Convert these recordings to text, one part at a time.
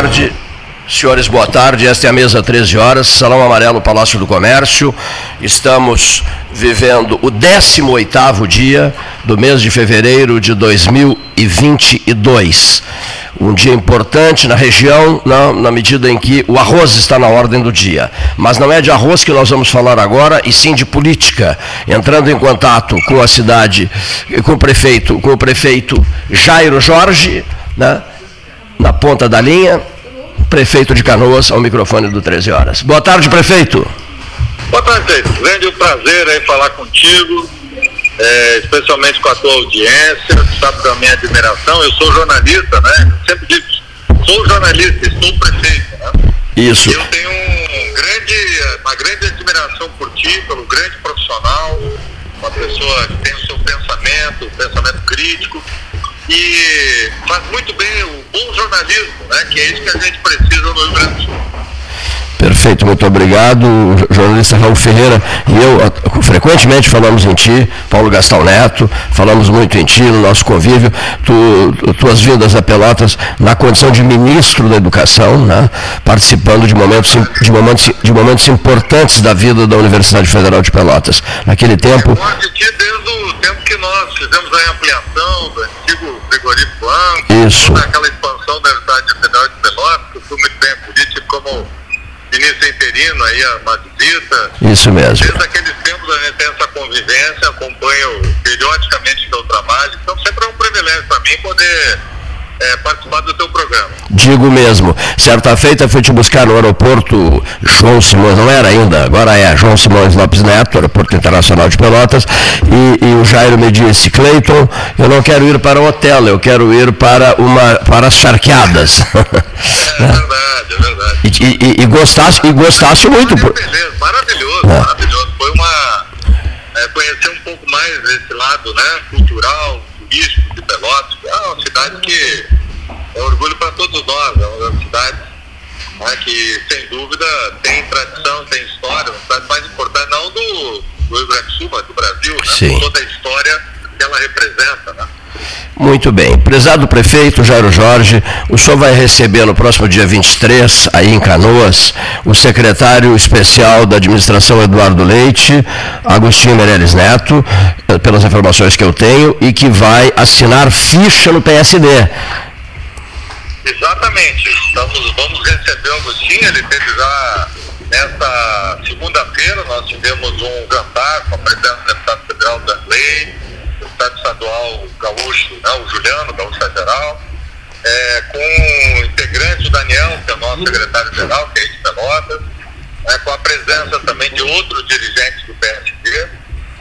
tarde. Senhores, boa tarde. Esta é a mesa 13 horas, Salão Amarelo, Palácio do Comércio. Estamos vivendo o 18º dia do mês de fevereiro de 2022. Um dia importante na região, na, na, medida em que o arroz está na ordem do dia. Mas não é de arroz que nós vamos falar agora, e sim de política. Entrando em contato com a cidade, com o prefeito, com o prefeito Jairo Jorge, né, na ponta da linha prefeito de Canoas, ao microfone do 13 Horas. Boa tarde, prefeito. Boa tarde, prefeito. Grande prazer aí falar contigo, é, especialmente com a tua audiência, sabe da minha admiração. Eu sou jornalista, né? sempre digo, sou jornalista e sou prefeito, né? Isso. Eu tenho um grande, uma grande admiração por ti, pelo grande profissional, uma pessoa que tem o seu pensamento, pensamento crítico, e faz muito bem o bom jornalismo, né, que é isso que a gente precisa no Rio Grande do Sul. Perfeito, muito obrigado. Jornalista Raul Ferreira e eu frequentemente falamos em ti, Paulo Gastão Neto, falamos muito em ti no nosso convívio, tu, tuas vindas a Pelotas na condição de ministro da Educação, né, participando de momentos, de, momentos, de momentos importantes da vida da Universidade Federal de Pelotas. Naquele tempo. Eu de ti desde que nós fizemos a ampliação do antigo frigorífico Anco, Isso. aquela expansão da Universidade Federal de Pelotas, que eu fui muito bem político como ministro interino aí, a visita. Isso mesmo. Desde aqueles tempos a gente tem essa convivência, acompanho periodicamente o seu trabalho, então sempre é um privilégio para mim poder é, participar do teu programa. Digo mesmo. Certa feita fui te buscar no aeroporto João Simões, não era ainda, agora é João Simões Lopes Neto, aeroporto internacional de Pelotas, e, e o Jairo me disse, Cleiton, eu não quero ir para o hotel, eu quero ir para, uma, para as charqueadas. É verdade, é verdade. E, e, e, gostasse, e gostasse muito. Por... Beleza, maravilhoso, é. maravilhoso. Foi uma. É, conhecer um pouco mais esse lado né, cultural, turístico de Pelotas. É uma cidade que é orgulho para todos nós, é uma cidade né, que, sem dúvida, tem tradição, tem história, uma cidade mais importante, não do, do Rio Grande do Sul, mas do Brasil, né, Sim. toda a história que ela representa. Né? Muito bem. Prezado prefeito Jairo Jorge, o senhor vai receber no próximo dia 23, aí em Canoas, o secretário especial da administração Eduardo Leite, Agostinho Meirelles Neto, eh, pelas informações que eu tenho, e que vai assinar ficha no PSD. Exatamente. Estamos, vamos receber o Agostinho, ele teve já nesta segunda-feira, nós tivemos um jantar com a presidente do deputado federal da Lei, deputado estadual gaúcho, né, o Juliano, gaúcho federal, é, com integrantes, o Daniel, que é o nosso secretário-geral, que é de Pelotas, é, com a presença também de outros dirigentes do PSD.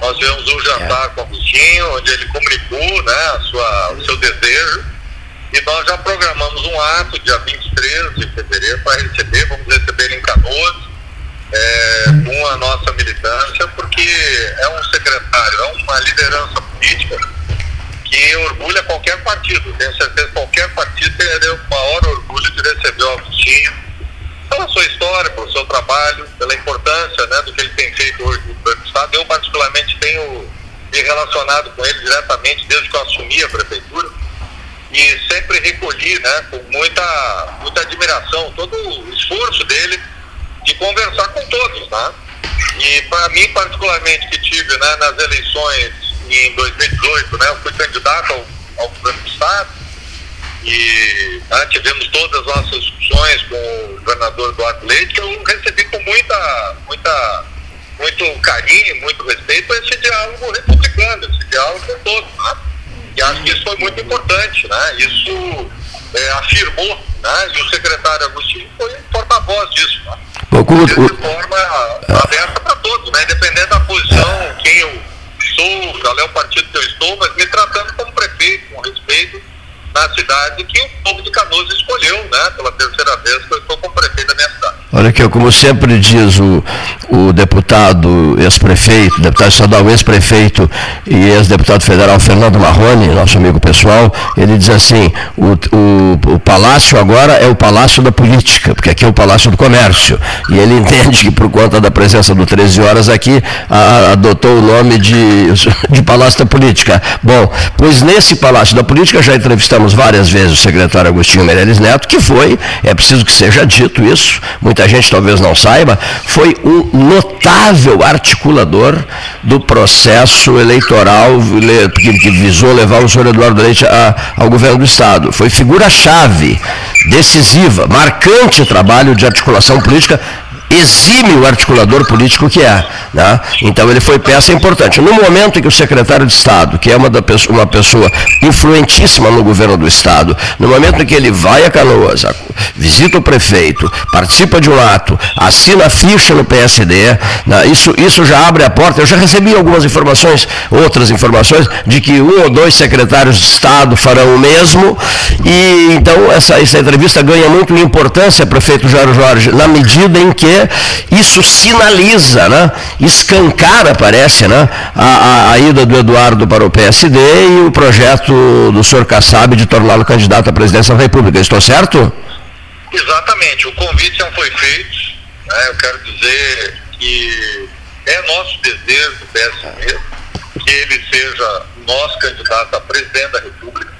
Nós tivemos um jantar com o Agostinho, onde ele comunicou né, sua, o seu desejo, e nós já programamos um ato, dia 23 de fevereiro, para receber, vamos receber ele em Canoas, é, com a nossa militância, porque é um secretário, é uma liderança política que orgulha qualquer partido. Tenho certeza que qualquer partido teria o maior orgulho de receber o Agostinho pela sua história, pelo seu trabalho, pela importância né, do que ele tem feito hoje no Estado. Eu, particularmente, tenho me relacionado com ele diretamente desde que eu assumi a prefeitura e sempre recolhi né, com muita, muita admiração todo o esforço dele de conversar com todos. Né? E para mim, particularmente, que tive né, nas eleições em 2018, né, eu fui candidato ao, ao governo do Estado e né, tivemos todas as nossas discussões com o governador Eduardo Leite, eu recebi com muita, muita, muito carinho, muito respeito esse diálogo republicano, esse diálogo com todos. Né? E acho que isso foi muito importante, né? Isso é, afirmou, né? E o secretário Agostinho foi porta-voz disso, né? De forma aberta para todos, né? Independente da posição, quem eu sou, qual é o partido que eu estou, mas me tratando como prefeito, com respeito na cidade que o povo de Canoas escolheu, né? Pela terceira vez que eu estou como prefeito da minha cidade. Olha aqui, como sempre diz o, o deputado ex-prefeito, deputado estadual ex-prefeito e ex-deputado federal Fernando Marrone, nosso amigo pessoal, ele diz assim, o, o, o, palácio agora é o palácio da política, porque aqui é o palácio do comércio. E ele entende que por conta da presença do 13 horas aqui, a, adotou o nome de, de palácio da política. Bom, pois nesse palácio da política já entrevistamos várias vezes o secretário Agostinho Meirelles Neto, que foi, é preciso que seja dito isso, muita gente talvez não saiba, foi um notável articulador do processo eleitoral que, visou levar o senhor Eduardo Leite a, ao governo do Estado. Foi figura-chave, decisiva, marcante trabalho de articulação política exímio articulador político que é. Né? Então ele foi peça importante. No momento em que o secretário de Estado, que é uma, da, uma pessoa influentíssima no governo do Estado, no momento em que ele vai a Canoas, visita o prefeito, participa de um ato, assina a ficha no PSD, né? isso, isso já abre a porta. Eu já recebi algumas informações, outras informações, de que um ou dois secretários de Estado farão o mesmo, e então essa, essa entrevista ganha muito importância, prefeito Jairo Jorge, na medida em que isso sinaliza, né, escancara, parece, né, a, a, a, ida do Eduardo para o PSD e o projeto do senhor Kassab de torná-lo candidato à presidência da República. Estou certo? Exatamente. O convite não foi feito. Né, eu quero dizer que é nosso desejo do PSD que ele seja nosso candidato a presidente da República.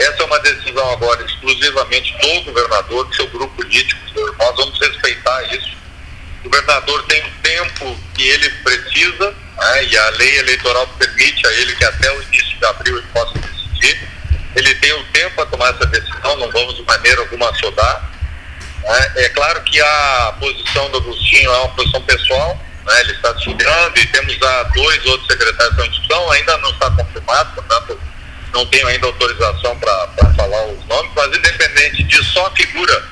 Essa é uma decisão agora exclusivamente do governador, do seu grupo político. Nós vamos respeitar isso o governador tem o tempo que ele precisa, né, e a lei eleitoral permite a ele que até o início de abril ele possa decidir. Ele tem o tempo para tomar essa decisão, não vamos de maneira alguma assodar. Né. É claro que a posição do Agostinho é uma posição pessoal, né, ele está estudando e temos a dois outros secretários de discussão, ainda não está confirmado, portanto não tenho ainda autorização para falar os nomes, mas independente de só a figura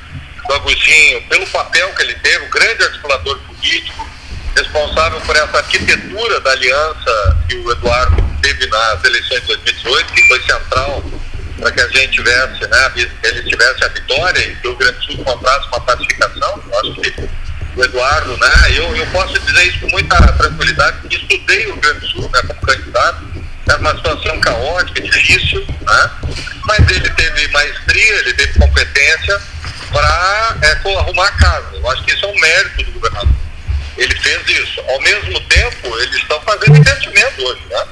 do Agostinho, pelo papel que ele teve, o grande articulador político, responsável por essa arquitetura da aliança que o Eduardo teve nas eleições de 2018, que foi central para que a gente tivesse, né, ele tivesse a vitória e que o Grande Sul comprasse uma pacificação. Eu acho que o Eduardo, né, eu, eu posso dizer isso com muita tranquilidade, porque estudei o Grande Sul né, como candidato, era uma situação caótica, difícil, né, mas ele teve maestria, ele teve competência para é, arrumar a casa. Eu acho que isso é um mérito do governador. Ele fez isso. Ao mesmo tempo, eles estão fazendo investimento hoje. Né?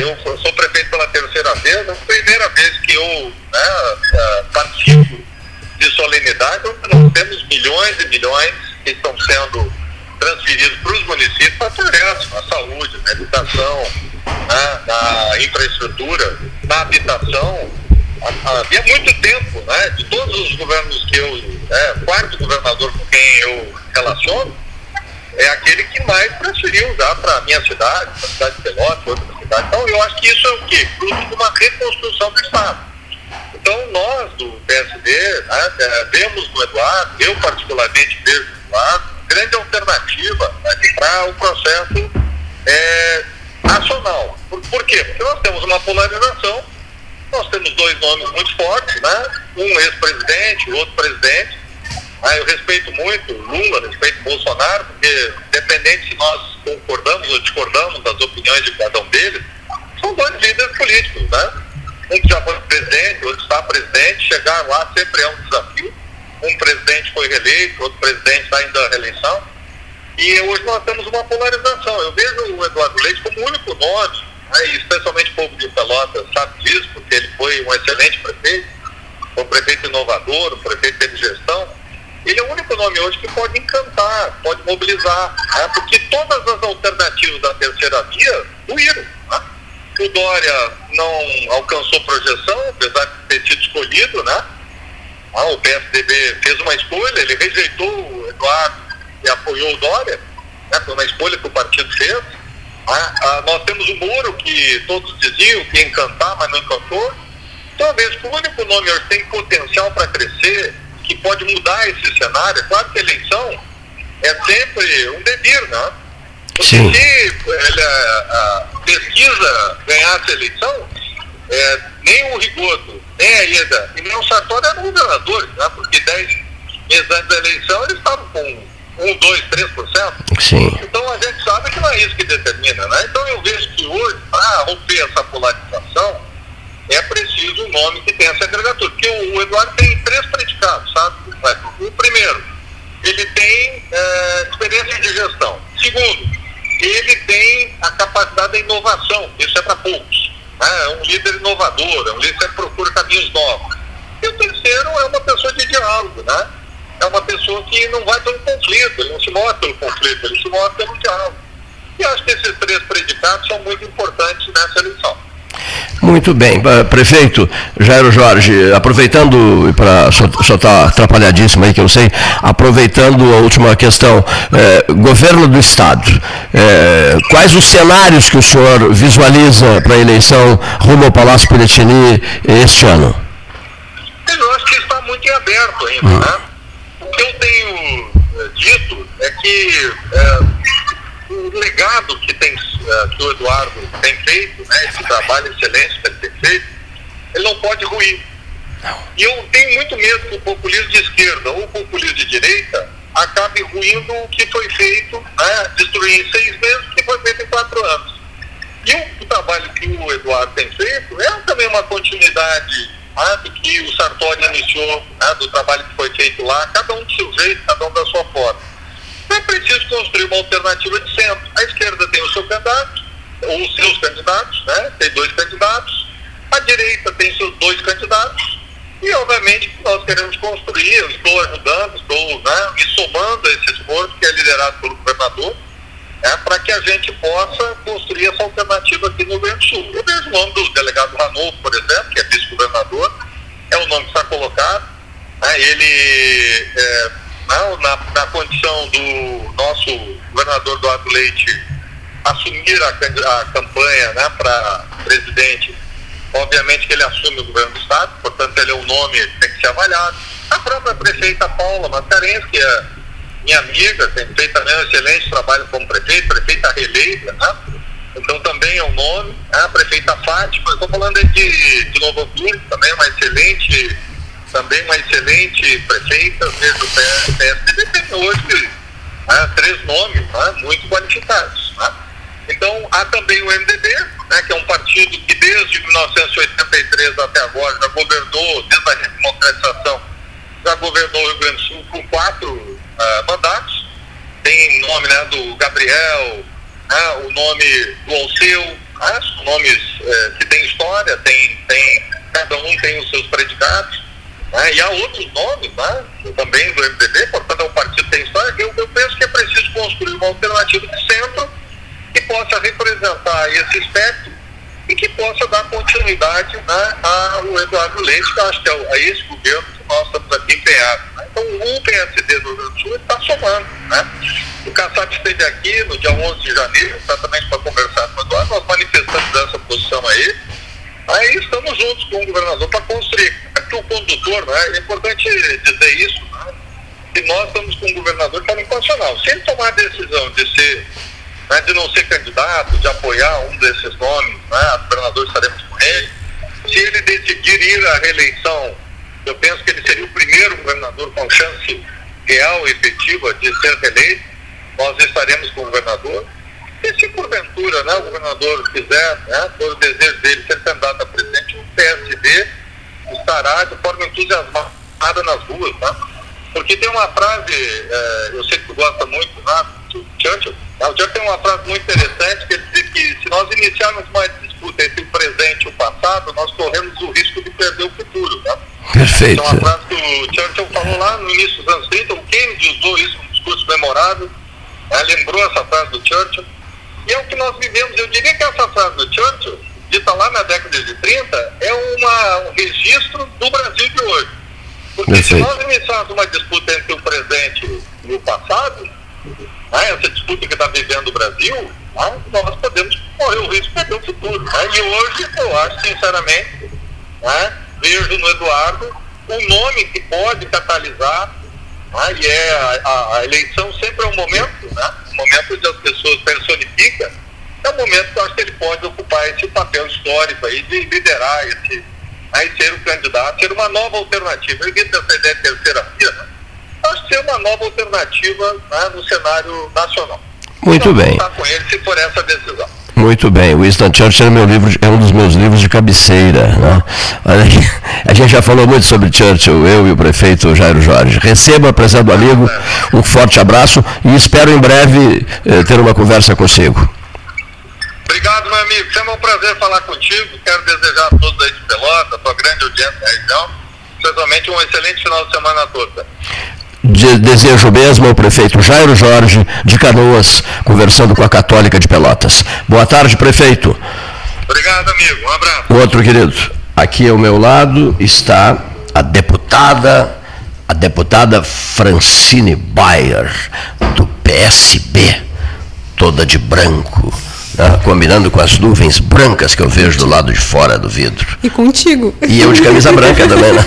Eu sou prefeito pela terceira vez, é a primeira vez que eu né, é, participo de solenidade, nós temos milhões e milhões que estão sendo transferidos para os municípios para progresso, na saúde, na educação, né, na infraestrutura, na habitação havia muito tempo, né, de todos os governos que eu, é, o quarto governador com quem eu relaciono, é aquele que mais transferiu já para a minha cidade, para a cidade de Pelotas, outra cidade. Então, eu acho que isso é o quê? Fruto de uma reconstrução do Estado. Então, nós do PSD né, é, vemos no Eduardo, eu particularmente vejo no Eduardo, grande alternativa para o processo é, nacional. Por, por quê? Porque nós temos uma polarização nós temos dois nomes muito fortes, né? Um ex-presidente, o outro presidente. Ah, eu respeito muito Lula, respeito Bolsonaro, porque independente se nós concordamos ou discordamos das opiniões de cada um deles, são dois líderes políticos, né? Um que já foi presidente, outro está presidente, chegar lá sempre é um desafio. Um presidente foi reeleito, outro presidente está indo à reeleição. E hoje nós temos uma polarização. Eu vejo o Eduardo Leite como o único nome né, especialmente o povo de Pelotas sabe disso, porque ele foi um excelente prefeito, um prefeito inovador, um prefeito de gestão. Ele é o único nome hoje que pode encantar, pode mobilizar, né, porque todas as alternativas da terceira via ruíram. Né? O Dória não alcançou projeção, apesar de ter sido escolhido, né? Ah, o PSDB fez uma escolha, ele rejeitou o Eduardo e apoiou o Dória, né? foi uma escolha que o partido fez. Ah, ah, nós temos o Moro, que todos diziam que ia encantar, mas não encantou. Talvez o único nome que tem potencial para crescer, que pode mudar esse cenário. É claro que a eleição é sempre um devir, né? Porque Sim. se ele, a, a pesquisa ganhasse a eleição, é, nem o Rigoto, nem a Ieda e nem o Sartori eram governadores, né? Porque dez meses antes da eleição eles estavam com 1, 2, 3%. Sim. Então a gente sabe que não é isso que determina, né? Então eu vejo que hoje, para romper essa polarização, é preciso um nome que tenha essa agregatura. Porque o, o Eduardo tem três predicados, sabe? O primeiro, ele tem é, experiência de gestão. Segundo, ele tem a capacidade da inovação. Isso é para poucos. Né? É um líder inovador, é um líder que procura caminhos novos. E o terceiro é uma pessoa de diálogo, né? É uma pessoa que não vai pelo conflito, ele não se move pelo conflito, ele se move pelo diálogo. E acho que esses três predicados são muito importantes nessa eleição. Muito bem. Prefeito Jairo Jorge, aproveitando, para só está atrapalhadíssimo aí que eu sei, aproveitando a última questão, é, governo do Estado, é, quais os cenários que o senhor visualiza para a eleição rumo ao Palácio Piratini este ano? Eu acho que está muito em aberto ainda, hum. né? O que eu tenho é, dito é que é, o legado que, tem, uh, que o Eduardo tem feito, né, esse trabalho excelente que ele tem feito, ele não pode ruir. E eu tenho muito medo que o populismo de esquerda ou o populismo de direita acabe ruindo o que foi feito, né, destruir em seis meses o que foi feito em quatro anos. E o, o trabalho que o Eduardo tem feito é também uma continuidade né, do que o Sartori iniciou, né, do trabalho que foi feito lá, cada um do seu jeito, cada um da sua forma é preciso construir uma alternativa de centro. A esquerda tem o seu candidato, ou os seus candidatos, né? tem dois candidatos, a direita tem seus dois candidatos, e obviamente nós queremos construir, eu estou ajudando, estou né, me somando a esse esforço que é liderado pelo governador, né, para que a gente possa construir essa alternativa aqui no Rio Grande do Sul. Eu vejo o nome do delegado Ranolfo, por exemplo, que é vice-governador, é o nome que está colocado, né, ele é, não, na, na condição do nosso governador Eduardo Leite assumir a, a campanha né, para presidente, obviamente que ele assume o governo do Estado, portanto ele é um nome que tem que ser avaliado. A própria prefeita Paula Mascarenhas, que é minha amiga, tem feito também um excelente trabalho como prefeita, prefeita reeleita, né? então também é um nome. Né? A prefeita Fátima, estou falando de, de Novo Hamburgo, também é uma excelente também uma excelente prefeita, desde o PSDB tem hoje né, três nomes né, muito qualificados. Né? Então, há também o MDB, né, que é um partido que desde 1983 até agora já governou, desde a redemocratização, já governou o Rio Grande do Sul com quatro uh, mandatos. Tem nome né, do Gabriel, né, o nome do Alceu, né, nomes uh, que têm história, tem, tem, cada um tem os seus predicados. Né? E há outros nomes né? também do MDB, portanto é um partido que tem história, eu, eu penso que é preciso construir uma alternativa de centro que possa representar esse espectro e que possa dar continuidade né, ao Eduardo Leite, que acho que é a esse governo que nós estamos aqui empenhados. Né? Então o PSD do Rio Grande do Sul está somando. Né? O Kassab esteve aqui no dia 11 de janeiro, exatamente para conversar com o Eduardo, nós manifestamos essa posição aí. Aí estamos juntos com o governador para construir que o condutor, né, é importante dizer isso, né, que nós estamos com um governador que está inconstitucional. Se ele tomar a decisão de ser, né, de não ser candidato, de apoiar um desses nomes, né, governador estaremos com ele. Se ele decidir ir à reeleição, eu penso que ele seria o primeiro governador com chance real e efetiva de ser reeleito. Nós estaremos com o governador. E se porventura né, o governador quiser, né, por desejo dele ser candidato a presidente, o PSD estará de forma entusiasmada nas ruas, tá? Porque tem uma frase, é, eu sei que tu gosta muito, né, do Churchill, né? o Churchill tem uma frase muito interessante que ele diz que se nós iniciarmos uma disputa entre o presente e o passado, nós corremos o risco de perder o futuro, tá? Perfeito. É uma frase que o Churchill falou lá no início dos anos 30, o Kennedy usou isso num discurso memorável, né? lembrou essa frase do Churchill, e é o que nós vivemos. Eu diria que essa frase do Churchill dita lá na década de 30, é uma, um registro do Brasil de hoje. Porque Perfeito. se nós iniciarmos uma disputa entre o presente e o passado, né, essa disputa que está vivendo o Brasil, né, nós podemos correr o risco de perder o futuro. Né? E hoje, eu acho, sinceramente, né, vejo no Eduardo um nome que pode catalisar, né, e é a, a, eleição sempre é um momento, né, um momento onde as pessoas personificam é o momento que eu acho que ele pode ocupar esse papel histórico aí de liderar esse, aí ser o candidato, ser uma nova alternativa. Eu disse essa ideia de terceira via, né? acho que ter uma nova alternativa né, no cenário nacional. Muito bem. Com ele se for essa decisão. Muito bem, Winston Churchill é, livro, é um dos meus livros de cabeceira. Né? A gente já falou muito sobre Churchill, eu e o prefeito Jairo Jorge. Receba, prezado amigo, um forte abraço e espero em breve eh, ter uma conversa consigo. Obrigado, meu amigo. Sempre um prazer falar contigo. Quero desejar a todos aí de Pelota, a tua grande audiência da região, especialmente um excelente final de semana toda de, desejo mesmo ao prefeito Jairo Jorge de Canoas, conversando com a Católica de Pelotas. Boa tarde, prefeito. Obrigado, amigo. Um abraço. Outro querido. Aqui ao meu lado está a deputada, a deputada Francine Bayer, do PSB, toda de branco. Né, combinando com as nuvens brancas que eu vejo do lado de fora do vidro. E contigo. E eu de camisa branca também, né?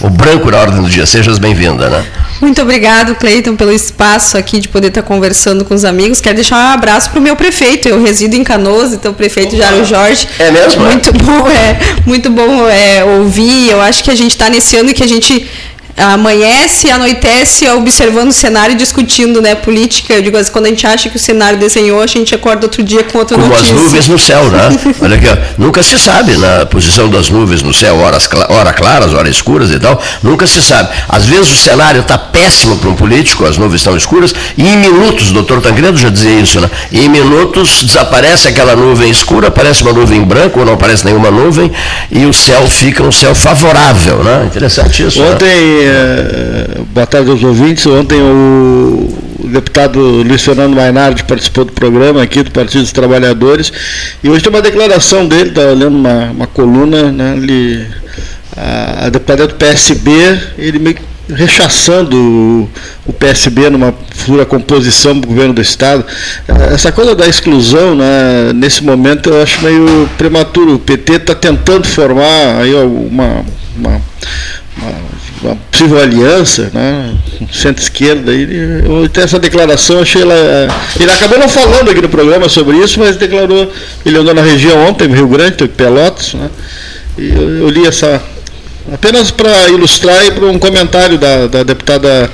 o branco na ordem do dia. Sejas bem-vinda, né? Muito obrigado, Cleiton, pelo espaço aqui de poder estar conversando com os amigos. Quero deixar um abraço para o meu prefeito. Eu resido em Canoas, então o prefeito Jaro Jorge. É mesmo? Muito bom, é muito bom é, ouvir. Eu acho que a gente está nesse ano que a gente amanhece, anoitece observando o cenário e discutindo né, política. Eu digo assim, quando a gente acha que o cenário desenhou, a gente acorda outro dia com outra Como notícia. Como as nuvens no céu, né? Olha aqui, ó, nunca se sabe na posição das nuvens no céu, horas, hora claras, horas escuras e tal, nunca se sabe. Às vezes o cenário está péssimo para um político, as nuvens estão escuras, e em minutos, o doutor Tancredo já dizia isso, né? em minutos desaparece aquela nuvem escura, aparece uma nuvem branca, ou não aparece nenhuma nuvem, e o céu fica um céu favorável, né? Interessante isso. Né? Ontem né? Eh, boa tarde aos ouvintes. Ontem o, deputado Luiz Fernando Mainardi participou do programa aqui do Partido dos Trabalhadores e hoje tem uma declaração dele, estava lendo uma, uma coluna, né, ele, a, a deputada do PSB, ele meio rechaçando o, o PSB numa futura composição do governo do Estado. Essa coisa da exclusão, né, nesse momento, eu acho meio prematuro. O PT está tentando formar aí uma, uma, uma uma possível aliança, né, centro-esquerda, eu tenho essa declaração, achei ela. Ele acabou não falando aqui no programa sobre isso, mas declarou, ele andou na região ontem, Rio Grande, Pelotas, né, e eu, eu li essa. Apenas para ilustrar e para um comentário da, da deputada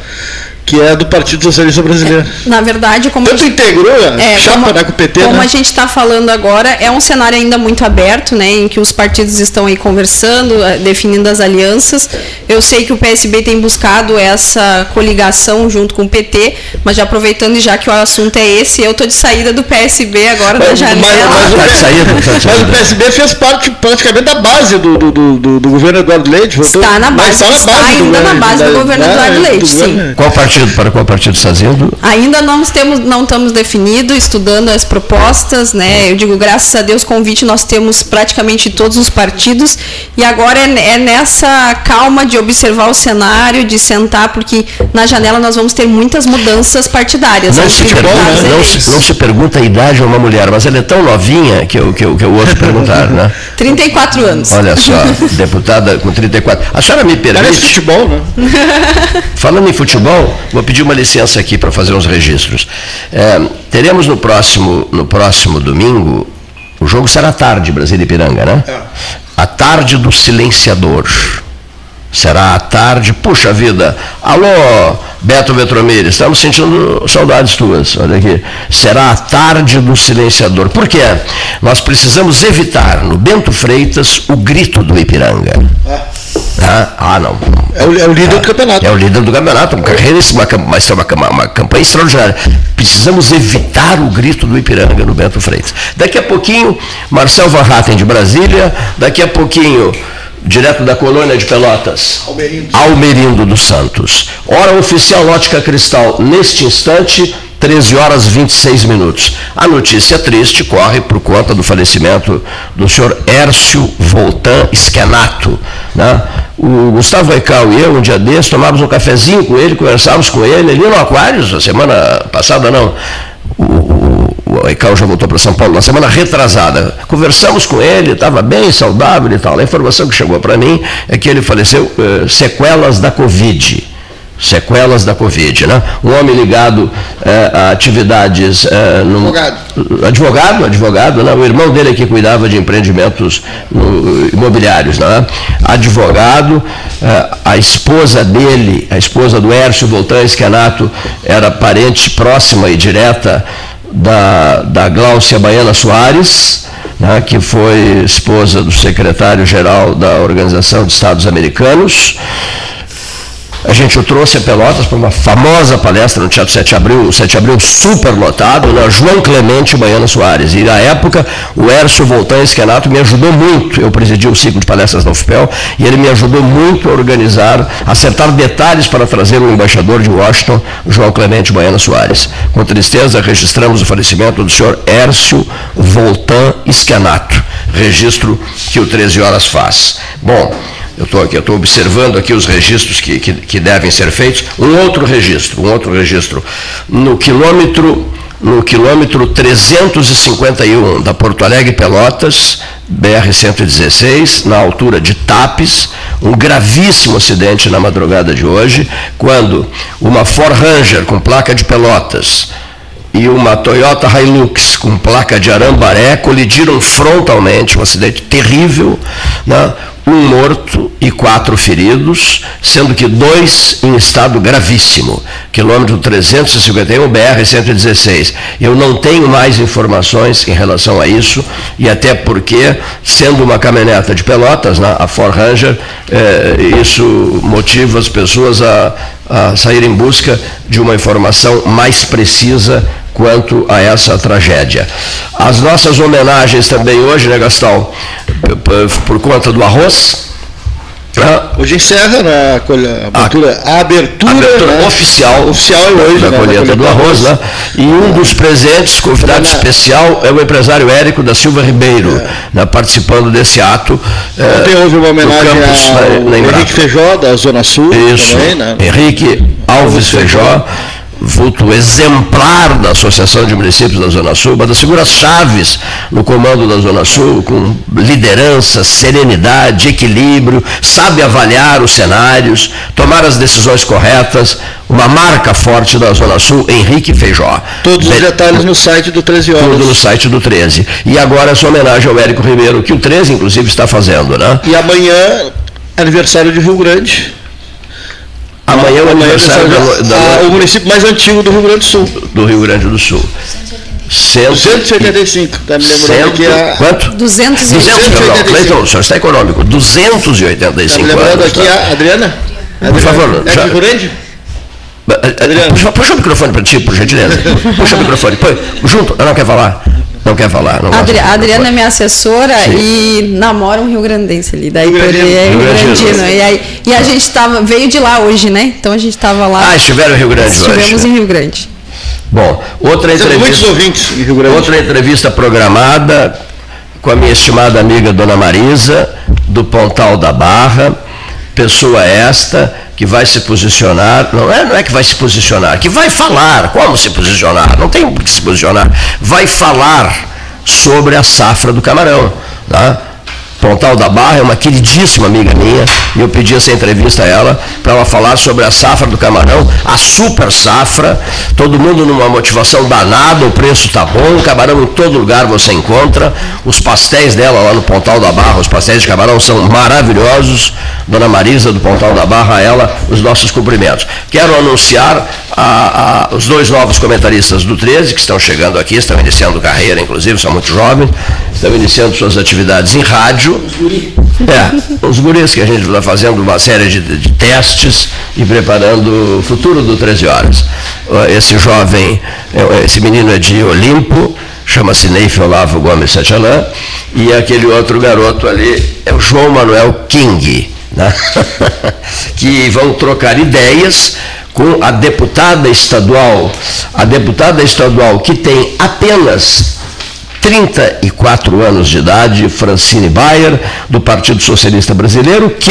que é do Partido Socialista Brasileiro. Na verdade, como tanto gente, integrou a é, chapa como, né, com o PT, como né? a gente está falando agora, é um cenário ainda muito aberto, né, em que os partidos estão aí conversando, eh, definindo as alianças. Eu sei que o PSB tem buscado essa coligação junto com o PT, mas já aproveitando e já que o assunto é esse, eu estou de saída do PSB agora mas, da janela. Mas, mas, o, saída, mas o PSB fez parte praticamente da base do, do, do, do governo Eduardo Leite. Está na base, está, na base está ainda na base do, do governo Eduardo Leite, sim. Qual partido? Partido, para qual partido está? Ainda não temos, não estamos definidos, estudando as propostas, né? Eu digo, graças a Deus, convite nós temos praticamente todos os partidos e agora é, é nessa calma de observar o cenário, de sentar, porque na janela nós vamos ter muitas mudanças partidárias. Não, se, pergunta, não, se, não se, pergunta a idade a uma mulher, mas ela é tão novinha que eu, que eu, que eu ouço perguntar, né? 34 anos. Olha só, deputada com 34. A senhora me permite... Parece futebol, né? Falando em futebol, Vou pedir uma licença aqui para fazer uns registros. É, teremos no próximo, no próximo domingo, o jogo será tarde, Brasília e Piranga, né? É. A tarde do silenciador. Será a tarde, puxa vida, alô, Beto Vetromir, estamos sentindo saudades tuas, olha aqui. Será a tarde do silenciador. Por quê? Nós precisamos evitar no Bento Freitas o grito do Ipiranga. É. Ah, ah, não. É o, é o líder ah, do campeonato. É o líder do campeonato, uma carreira, uma, uma, uma campanha extraordinária. Precisamos evitar o grito do Ipiranga no Bento Freitas. Daqui a pouquinho, Marcel Van Hatten de Brasília, daqui a pouquinho, direto da colônia de Pelotas, Almerindo, Almerindo dos Santos. Hora oficial Ótica Cristal, neste instante, 13 horas 26 minutos. A notícia triste corre por conta do falecimento do senhor Hércio Voltan Schenato. Né? O Gustavo Eical e eu, um dia desses, tomávamos um cafezinho com ele, conversávamos com ele ali no Aquários, a semana passada não. O, o, Eical já voltou para São Paulo na semana retrasada. Conversamos com ele, estava bem saudável e tal. A informação que chegou para mim é que ele faleceu eh, sequelas da Covid sequelas da Covid. Né? Um homem ligado é, a atividades. É, no, advogado. Advogado, advogado, né? o irmão dele que cuidava de empreendimentos no, imobiliários. Né? Advogado, é, a esposa dele, a esposa do Hércio Voltan Esquenato, era parente próxima e direta da, da Gláucia Baiana Soares. Né, que foi esposa do secretário-geral da Organização de Estados Americanos. A gente o trouxe a Pelotas para uma famosa palestra no Teatro 7 de Abril, 7 de Abril super lotado, né? João Clemente e Baiana Soares. E na época, o Ércio Voltan Esquenato me ajudou muito. Eu presidi o ciclo de palestras da UFPEL e ele me ajudou muito a organizar, acertar detalhes para trazer o embaixador de Washington, João Clemente Baiana Soares. Com tristeza, registramos o falecimento do senhor Ércio Voltan Esquenato, registro que o 13 Horas faz. Bom, eu estou aqui, eu estou observando aqui os registros que, que, que, devem ser feitos. Um outro registro, um outro registro. No quilômetro, no quilômetro 351 da Porto Alegre Pelotas, BR-116, na altura de Tapes, um gravíssimo acidente na madrugada de hoje, quando uma Ford Ranger com placa de Pelotas e uma Toyota Hilux com placa de Arambaré colidiram frontalmente, um acidente terrível, né? Um morto e quatro feridos, sendo que dois em estado gravíssimo. Quilômetro 351 BR-116. Eu não tenho mais informações em relação a isso, e até porque, sendo uma caminhoneta de pelotas, né, a Ford Ranger, eh, isso motiva as pessoas a, a sair em busca de uma informação mais precisa quanto a essa tragédia. As nossas homenagens também hoje, né, Gastão, por conta do arroz. Ah, hoje encerra né, a, abertura, a abertura, abertura né, oficial, oficial é hoje, da, né, colheita do arroz, né? E um dos presentes, convidado especial, é o empresário Érico da Silva Ribeiro, é. né, participando desse ato. Ontem é, houve uma homenagem campus, ao na, na Henrique Feijó, da Zona Sul. Isso, também, né? Henrique Alves Feijó. Vulto exemplar da Associação de Municípios da Zona Sul, uma das figuras chaves no comando da Zona Sul, com liderança, serenidade, equilíbrio, sabe avaliar os cenários, tomar as decisões corretas, uma marca forte da Zona Sul, Henrique Feijó. Todos os detalhes no site do 13 Horas. Tudo no site do 13. E agora essa homenagem ao Érico Ribeiro, que o 13, inclusive, está fazendo, né? E amanhã, aniversário de Rio Grande. Amanhã é o aniversário da, da, a, o município mais antigo do Rio Grande do Sul. Do Rio Grande do Sul. 185, está me lembrando cento, aqui a... Quanto? 285. Cleiton, o senhor está econômico. 285 Está me lembrando aqui tá? a Adriana? Por favor. É Rio Grande? Adriana. Puxa, puxa o microfone para ti, por gentileza. Puxa o microfone. Põe, junto, ela não quer falar. Não quer falar. Não Adri a Adriana é minha assessora Sim. e namora um Rio Grandense ali. Daí Rio, Grandino. É Rio Grandino. E, aí, e a gente tava, veio de lá hoje, né? Então a gente estava lá. Ah, estiveram em Rio Grande Estivemos hoje. em Rio Grande. Bom, outra entrevista. muitos ouvintes em Rio Grande. Outra entrevista programada com a minha estimada amiga Dona Marisa, do Pontal da Barra. Pessoa esta que vai se posicionar, não é, não é que vai se posicionar, que vai falar como se posicionar, não tem que se posicionar, vai falar sobre a safra do camarão. Tá? Pontal da Barra é uma queridíssima amiga minha, e eu pedi essa entrevista a ela para ela falar sobre a safra do camarão, a super safra, todo mundo numa motivação danada, o preço está bom, camarão em todo lugar você encontra, os pastéis dela lá no Pontal da Barra, os pastéis de camarão são maravilhosos, Dona Marisa do Pontal da Barra, a ela os nossos cumprimentos. Quero anunciar a, a, os dois novos comentaristas do 13 que estão chegando aqui, estão iniciando carreira, inclusive, são muito jovens, estão iniciando suas atividades em rádio. É, os guris que a gente está fazendo uma série de, de, testes e preparando o futuro do 13 horas. Esse jovem, é, esse menino é de Olimpo, chama-se Neif Olavo Gomes Satialã, e aquele outro garoto ali é o João Manuel King, né? que vão trocar ideias com a deputada estadual, a deputada estadual que tem apenas 34 anos de idade, Francine Bayer, do Partido Socialista Brasileiro, que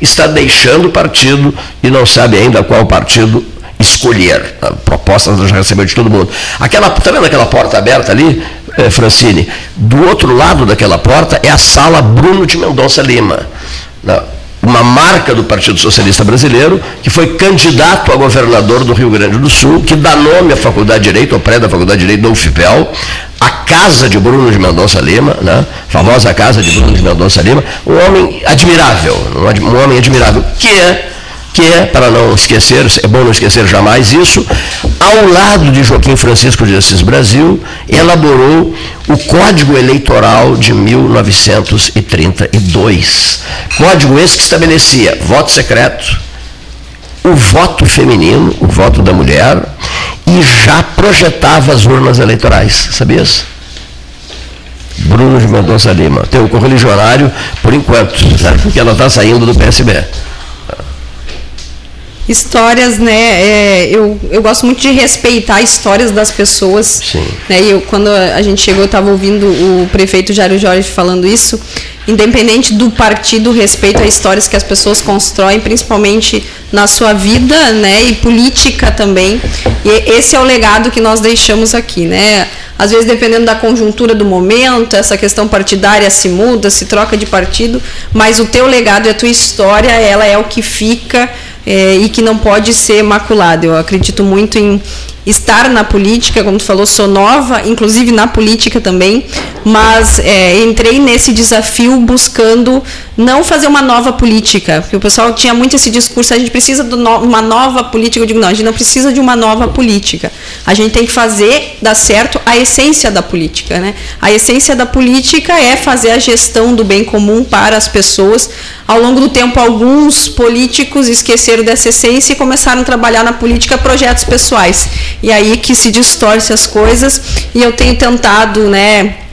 está deixando o partido e não sabe ainda qual partido escolher. A proposta já recebeu de todo mundo. Aquela, está vendo aquela porta aberta ali, eh, Francine? Do outro lado daquela porta é a sala Bruno de Mendonça Lima. Uma marca do Partido Socialista Brasileiro, que foi candidato a governador do Rio Grande do Sul, que dá nome à Faculdade de Direito, ao prédio da Faculdade de Direito da UFPEL, a casa de Bruno de Mendonça Lima, né? famosa casa de Bruno de Mendonça Lima, um homem admirável, um homem admirável, que é que é, para não esquecer, é bom não esquecer jamais isso, ao lado de Joaquim Francisco de Assis Brasil, elaborou o Código Eleitoral de 1932. Código esse que estabelecia voto secreto, o voto feminino, o voto da mulher, e já projetava as urnas eleitorais, sabias? Bruno de Mendonça Lima, teu correligionário por enquanto, né? porque ela está saindo do PSB histórias, né? É, eu, eu gosto muito de respeitar histórias das pessoas. Sim. Né, e eu, quando a gente chegou, eu estava ouvindo o prefeito Jário Jorge falando isso. Independente do partido, respeito a histórias que as pessoas constroem, principalmente na sua vida, né? E política também. E esse é o legado que nós deixamos aqui, né? Às vezes, dependendo da conjuntura do momento, essa questão partidária se muda, se troca de partido, mas o teu legado e a tua história, ela é o que fica é, e que não pode ser maculado. Eu acredito muito em estar na política, como tu falou, sou nova, inclusive na política também, mas é, entrei nesse desafio buscando não fazer uma nova política, porque o pessoal tinha muito esse discurso, a gente precisa de uma nova política, eu digo, não, a gente não precisa de uma nova política, a gente tem que fazer, dar certo, a essência da política, né? A essência da política é fazer a gestão do bem comum para as pessoas, ao longo do tempo, alguns políticos esqueceram dessa essência e começaram a trabalhar na política projetos pessoais. E aí que se distorce as coisas. E eu tenho tentado, né,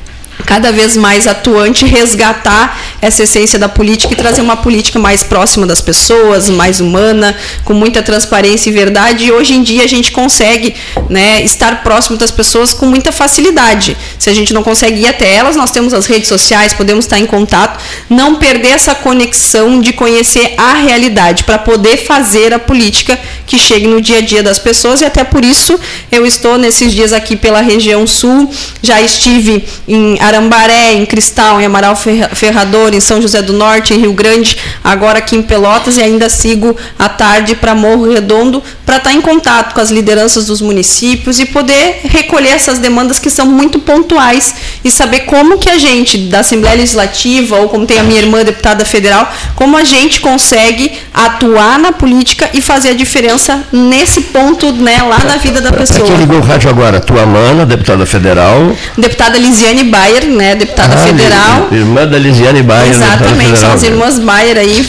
cada vez mais atuante, resgatar essa essência da política e trazer uma política mais próxima das pessoas, mais humana, com muita transparência e verdade. E hoje em dia a gente consegue né, estar próximo das pessoas com muita facilidade. Se a gente não consegue ir até elas, nós temos as redes sociais, podemos estar em contato, não perder essa conexão de conhecer a realidade para poder fazer a política que chegue no dia a dia das pessoas e até por isso eu estou nesses dias aqui pela região sul, já estive em Arambaré, em Cristal, em Amaral Ferrador, em São José do Norte, em Rio Grande, agora aqui em Pelotas e ainda sigo à tarde para Morro Redondo para estar em contato com as lideranças dos municípios e poder recolher essas demandas que são muito pontuais e saber como que a gente da Assembleia Legislativa ou como tem a minha irmã deputada federal, como a gente consegue atuar na política e fazer a diferença nesse ponto, né, lá na vida da pessoa. Quem ligou o rádio agora? Tua mana, deputada federal. Deputada Lisiane Baia Bayer, né, deputada ah, federal. Irmã da Lisiane Bayer. Exatamente, são as irmãs Bayer aí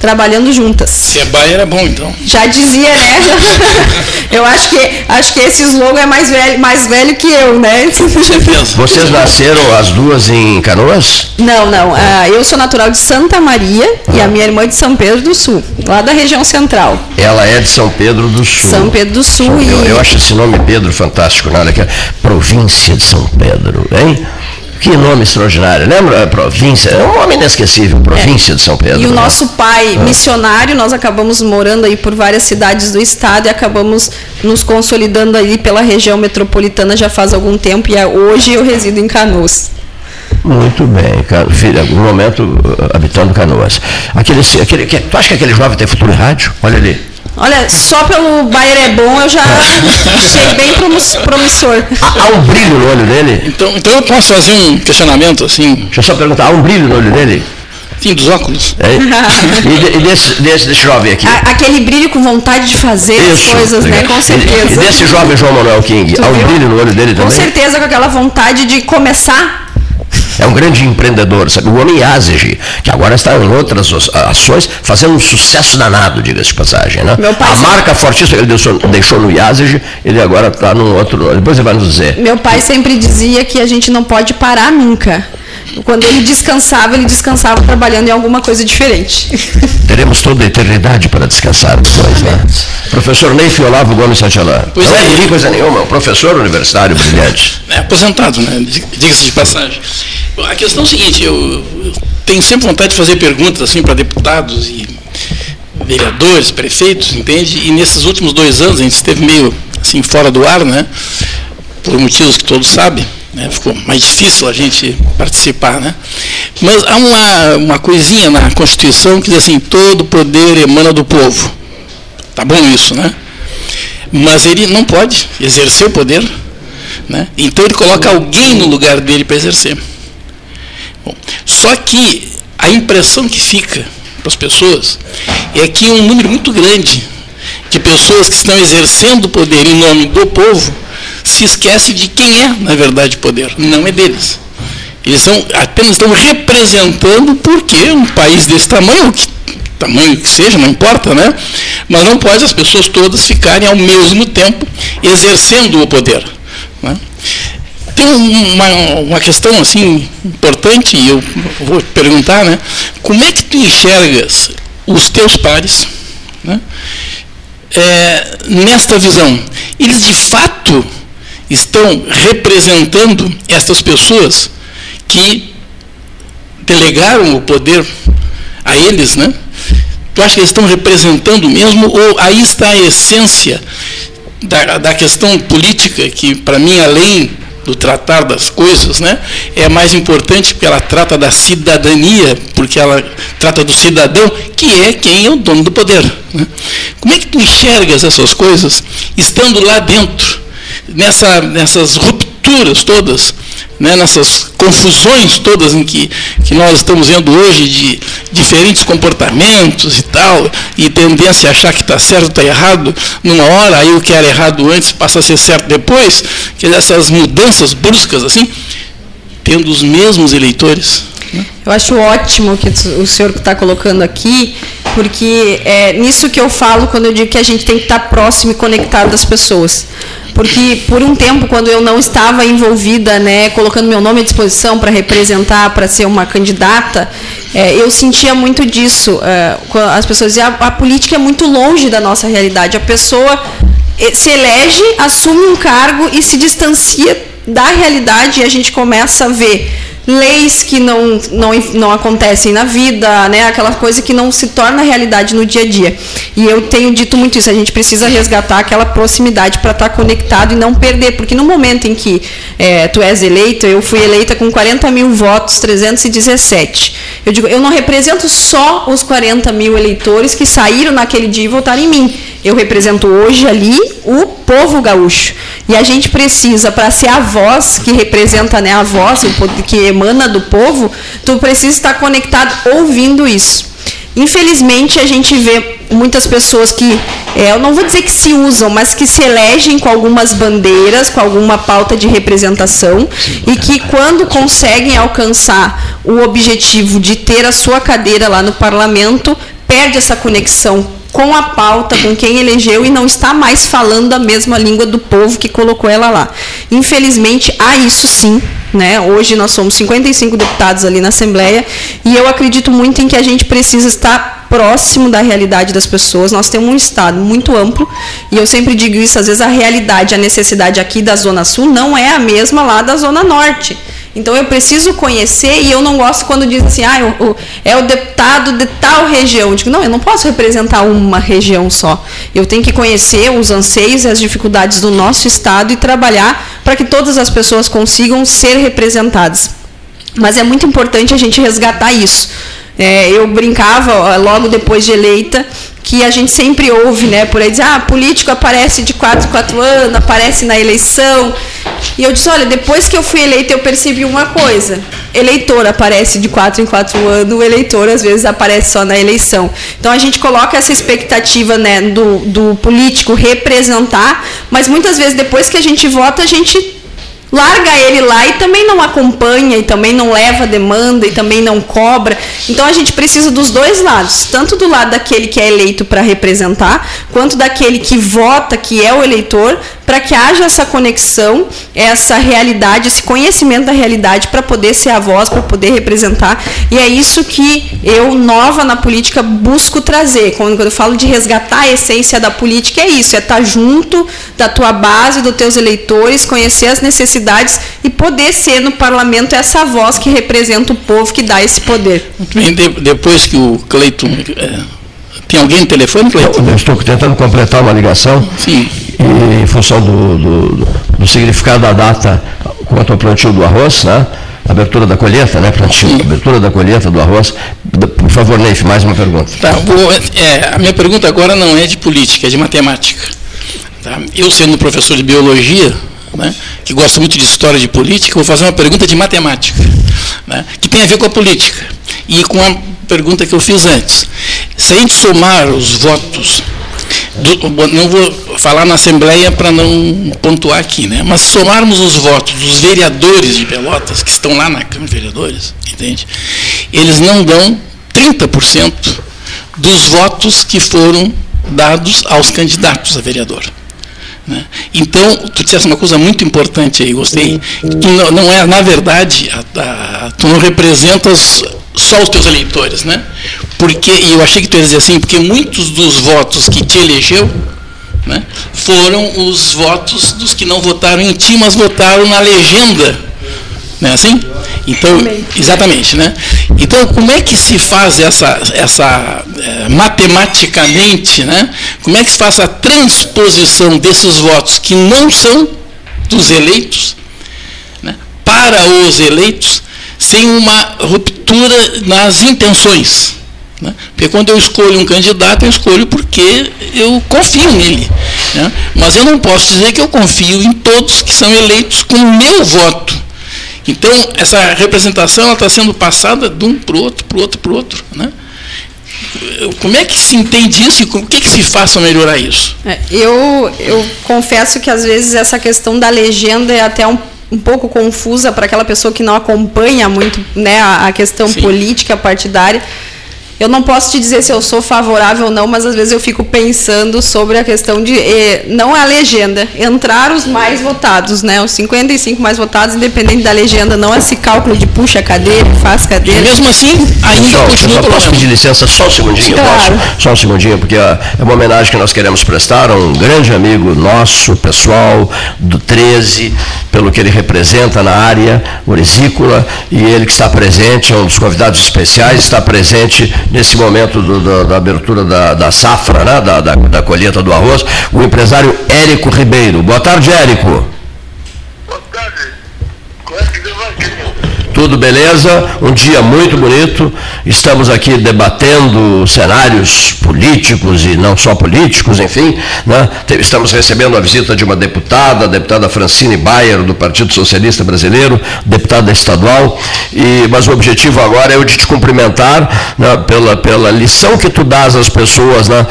trabalhando juntas. Se é Bayer é bom então. Já dizia, né? eu acho que acho que esse slogan é mais velho, mais velho que eu, né? Vocês nasceram as duas em Canoas? Não, não. Uh, eu sou natural de Santa Maria ah. e a minha irmã é de São Pedro do Sul, lá da região central. Ela é de São Pedro do Sul. São Pedro do Sul. São, e... eu, eu, acho esse nome Pedro fantástico, nada que é província de São Pedro, hein? Que nome extraordinário. Lembra a província? É um nome inesquecível, província é. de São Pedro. E o né? nosso pai, ah. missionário, nós acabamos morando aí por várias cidades do estado e acabamos nos consolidando aí pela região metropolitana já faz algum tempo e é, hoje eu resido em Canoas. Muito bem, filho, algum momento uh, habitando Canoas. Aquele, aquele, tu acha que aquele jovem tem futuro em rádio? Olha ali. Olha, só pelo Bayer é bom eu já achei bem promissor. Há, um brilho no olho dele? Então, então eu posso fazer um questionamento assim? Deixa eu só perguntar, há um brilho no olho dele? Sim, dos óculos. É? E, de, e desse, desse, desse jovem aqui? A, aquele brilho com vontade de fazer Isso, as coisas, né? Com certeza. E, e desse jovem João Manuel King, tu há um viu? brilho no olho dele também? Com certeza, com aquela vontade de começar é um grande empreendedor, sabe? O homem Yazigi, que agora está em outras ações, fazendo um sucesso danado, diga-se de passagem. Né? a marca fortíssima que ele deixou, deixou no Yazigi, ele agora está num outro. Depois ele vai nos dizer. Meu pai sempre dizia que a gente não pode parar nunca. Quando ele descansava, ele descansava trabalhando em alguma coisa diferente. Teremos toda a eternidade para descansar depois, né? Professor Neif Olavo Gomes Santelã. Pois não é, é coisa nenhuma, é um professor universitário brilhante. É aposentado, né? Diga-se de passagem. A questão é a seguinte, eu, tenho sempre vontade de fazer perguntas assim para deputados e vereadores, prefeitos, entende? E nesses últimos dois anos a gente esteve meio assim fora do ar, né? Por motivos que todos sabem. Né? Ficou mais difícil a gente participar. Né? Mas há uma, uma coisinha na Constituição que diz assim, todo poder emana do povo. Tá bom isso, né? Mas ele não pode exercer o poder. Né? Então ele coloca alguém no lugar dele para exercer. Bom, só que a impressão que fica para as pessoas é que um número muito grande de pessoas que estão exercendo o poder em nome do povo se esquece de quem é, na verdade, o poder. Não é deles. Eles são, apenas estão representando porque um país desse tamanho, que tamanho que seja, não importa, né? Mas não pode as pessoas todas ficarem ao mesmo tempo exercendo o poder. Né? Tem uma, uma questão assim importante, e eu vou perguntar, né? Como é que tu enxergas os teus pares né? é, nesta visão? Eles de fato estão representando estas pessoas que delegaram o poder a eles, né? Tu acha que eles estão representando mesmo ou aí está a essência da, da questão política que para mim além do tratar das coisas, né, é mais importante porque ela trata da cidadania, porque ela trata do cidadão, que é quem é o dono do poder. Né? Como é que tu enxergas essas coisas estando lá dentro, nessa, nessas rupturas todas? né, nessas confusões todas em que, que nós estamos vendo hoje de diferentes comportamentos e tal, e tendência a achar que está certo, está errado numa hora, aí o que era errado antes passa a ser certo depois, que essas mudanças bruscas assim, tendo os mesmos eleitores. Né? Eu acho ótimo que o senhor está colocando aqui, porque é nisso que eu falo quando eu digo que a gente tem que estar próximo e conectado às pessoas porque por um tempo, quando eu não estava envolvida, né, colocando meu nome à disposição para representar, para ser uma candidata, é, eu sentia muito disso. É, as pessoas diziam, a, a política é muito longe da nossa realidade. A pessoa eh, se elege, assume um cargo e se distancia da realidade e a gente começa a ver leis que não, não, não acontecem na vida, né? aquela coisa que não se torna realidade no dia a dia. E eu tenho dito muito isso, a gente precisa resgatar aquela proximidade para estar tá conectado e não perder, porque no momento em que é, tu és eleito, eu fui eleita com 40 mil votos, 317. Eu digo, eu não represento só os 40 mil eleitores que saíram naquele dia e votaram em mim. Eu represento hoje ali o povo gaúcho. E a gente precisa, para ser a voz que representa né, a voz, que emana do povo, tu precisa estar conectado ouvindo isso. Infelizmente, a gente vê muitas pessoas que, é, eu não vou dizer que se usam, mas que se elegem com algumas bandeiras, com alguma pauta de representação, e que quando conseguem alcançar o objetivo de ter a sua cadeira lá no parlamento, perde essa conexão com a pauta, com quem elegeu e não está mais falando a mesma língua do povo que colocou ela lá. Infelizmente, há isso sim. Né? Hoje nós somos 55 deputados ali na Assembleia e eu acredito muito em que a gente precisa estar próximo da realidade das pessoas. Nós temos um estado muito amplo e eu sempre digo isso, às vezes a realidade, a necessidade aqui da Zona Sul não é a mesma lá da Zona Norte. Então eu preciso conhecer e eu não gosto quando diz assim, ah, o, o, é o deputado de tal região. Eu digo, não, eu não posso representar uma região só. Eu tenho que conhecer os anseios e as dificuldades do nosso estado e trabalhar para que todas as pessoas consigam ser representadas. Mas é muito importante a gente resgatar isso. É, eu brincava logo depois de eleita que a gente sempre ouve, né, por aí dizer, ah, político aparece de 4 em 4 anos, aparece na eleição. E eu disse, olha, depois que eu fui eleita, eu percebi uma coisa. Eleitor aparece de 4 em 4 anos, o eleitor às vezes aparece só na eleição. Então a gente coloca essa expectativa, né, do, do político representar, mas muitas vezes depois que a gente vota, a gente larga ele lá e também não acompanha, e também não leva demanda, e também não cobra. Então a gente precisa dos dois lados, tanto do lado daquele que é eleito para representar, quanto daquele que vota, que é o eleitor, para que haja essa conexão, essa realidade, esse conhecimento da realidade para poder ser a voz, para poder representar. E é isso que eu, nova na política, busco trazer. Quando eu falo de resgatar a essência da política, é isso: é estar tá junto da tua base, dos teus eleitores, conhecer as necessidades e poder ser no parlamento essa voz que representa o povo, que dá esse poder. Bem, depois que o Cleiton. É tem alguém no telefone, Cleiton? Eu estou tentando completar uma ligação. Sim. E, em função do, do, do significado da data, quanto ao plantio do arroz, né? Abertura da colheita, né? Plantio, abertura da colheita do arroz. Por favor, Neif, mais uma pergunta. Tá, vou, é, a minha pergunta agora não é de política, é de matemática. Tá? Eu, sendo professor de biologia, né, que gosta muito de história de política, vou fazer uma pergunta de matemática, né, que tem a ver com a política e com a pergunta que eu fiz antes. Se a gente somar os votos do, não vou falar na Assembleia para não pontuar aqui, né? mas somarmos os votos dos vereadores de Pelotas, que estão lá na Câmara de Vereadores, entende? eles não dão 30% dos votos que foram dados aos candidatos a vereador. Né? Então, tu disseste uma coisa muito importante aí, gostei, que não, não é, na verdade, a, a, tu não representas só os teus eleitores, né? Porque, e eu achei que tu ia dizer assim, porque muitos dos votos que te elegeu né, foram os votos dos que não votaram em ti, mas votaram na legenda. Não é assim? Então, exatamente, né? Então, como é que se faz essa, essa é, matematicamente, né? Como é que se faz a transposição desses votos que não são dos eleitos né, para os eleitos sem uma ruptura nas intenções. Né? Porque quando eu escolho um candidato, eu escolho porque eu confio nele. Né? Mas eu não posso dizer que eu confio em todos que são eleitos com o meu voto. Então, essa representação está sendo passada de um para o outro, para o outro, para o outro. Né? Como é que se entende isso e o que, que se faz para melhorar isso? É, eu, eu confesso que às vezes essa questão da legenda é até um um pouco confusa para aquela pessoa que não acompanha muito né, a, questão Sim. política partidária. Eu não posso te dizer se eu sou favorável ou não, mas às vezes eu fico pensando sobre a questão de. Eh, não é a legenda, entrar os mais votados, né? Os 55 mais votados, independente da legenda, não esse cálculo de puxa cadeira, faz cadeira. E mesmo assim, ainda só, continua. Eu só posso pedir licença só um segundinho, claro. posso? Só um segundinho, porque é uma homenagem que nós queremos prestar a um grande amigo nosso, pessoal, do 13, pelo que ele representa na área orisícola, e ele que está presente, é um dos convidados especiais, está presente nesse momento do, do, da abertura da, da safra, né, da, da, da, colheita do arroz, o empresário Érico Ribeiro. Boa tarde, Érico. Boa tarde. É tudo beleza? Um dia muito bonito. Estamos aqui debatendo cenários políticos e não só políticos, enfim. Né? Estamos recebendo a visita de uma deputada, a deputada Francine Bayer, do Partido Socialista Brasileiro, deputada estadual. E, mas o objetivo agora é o de te cumprimentar né, pela, pela lição que tu dás às pessoas. Né?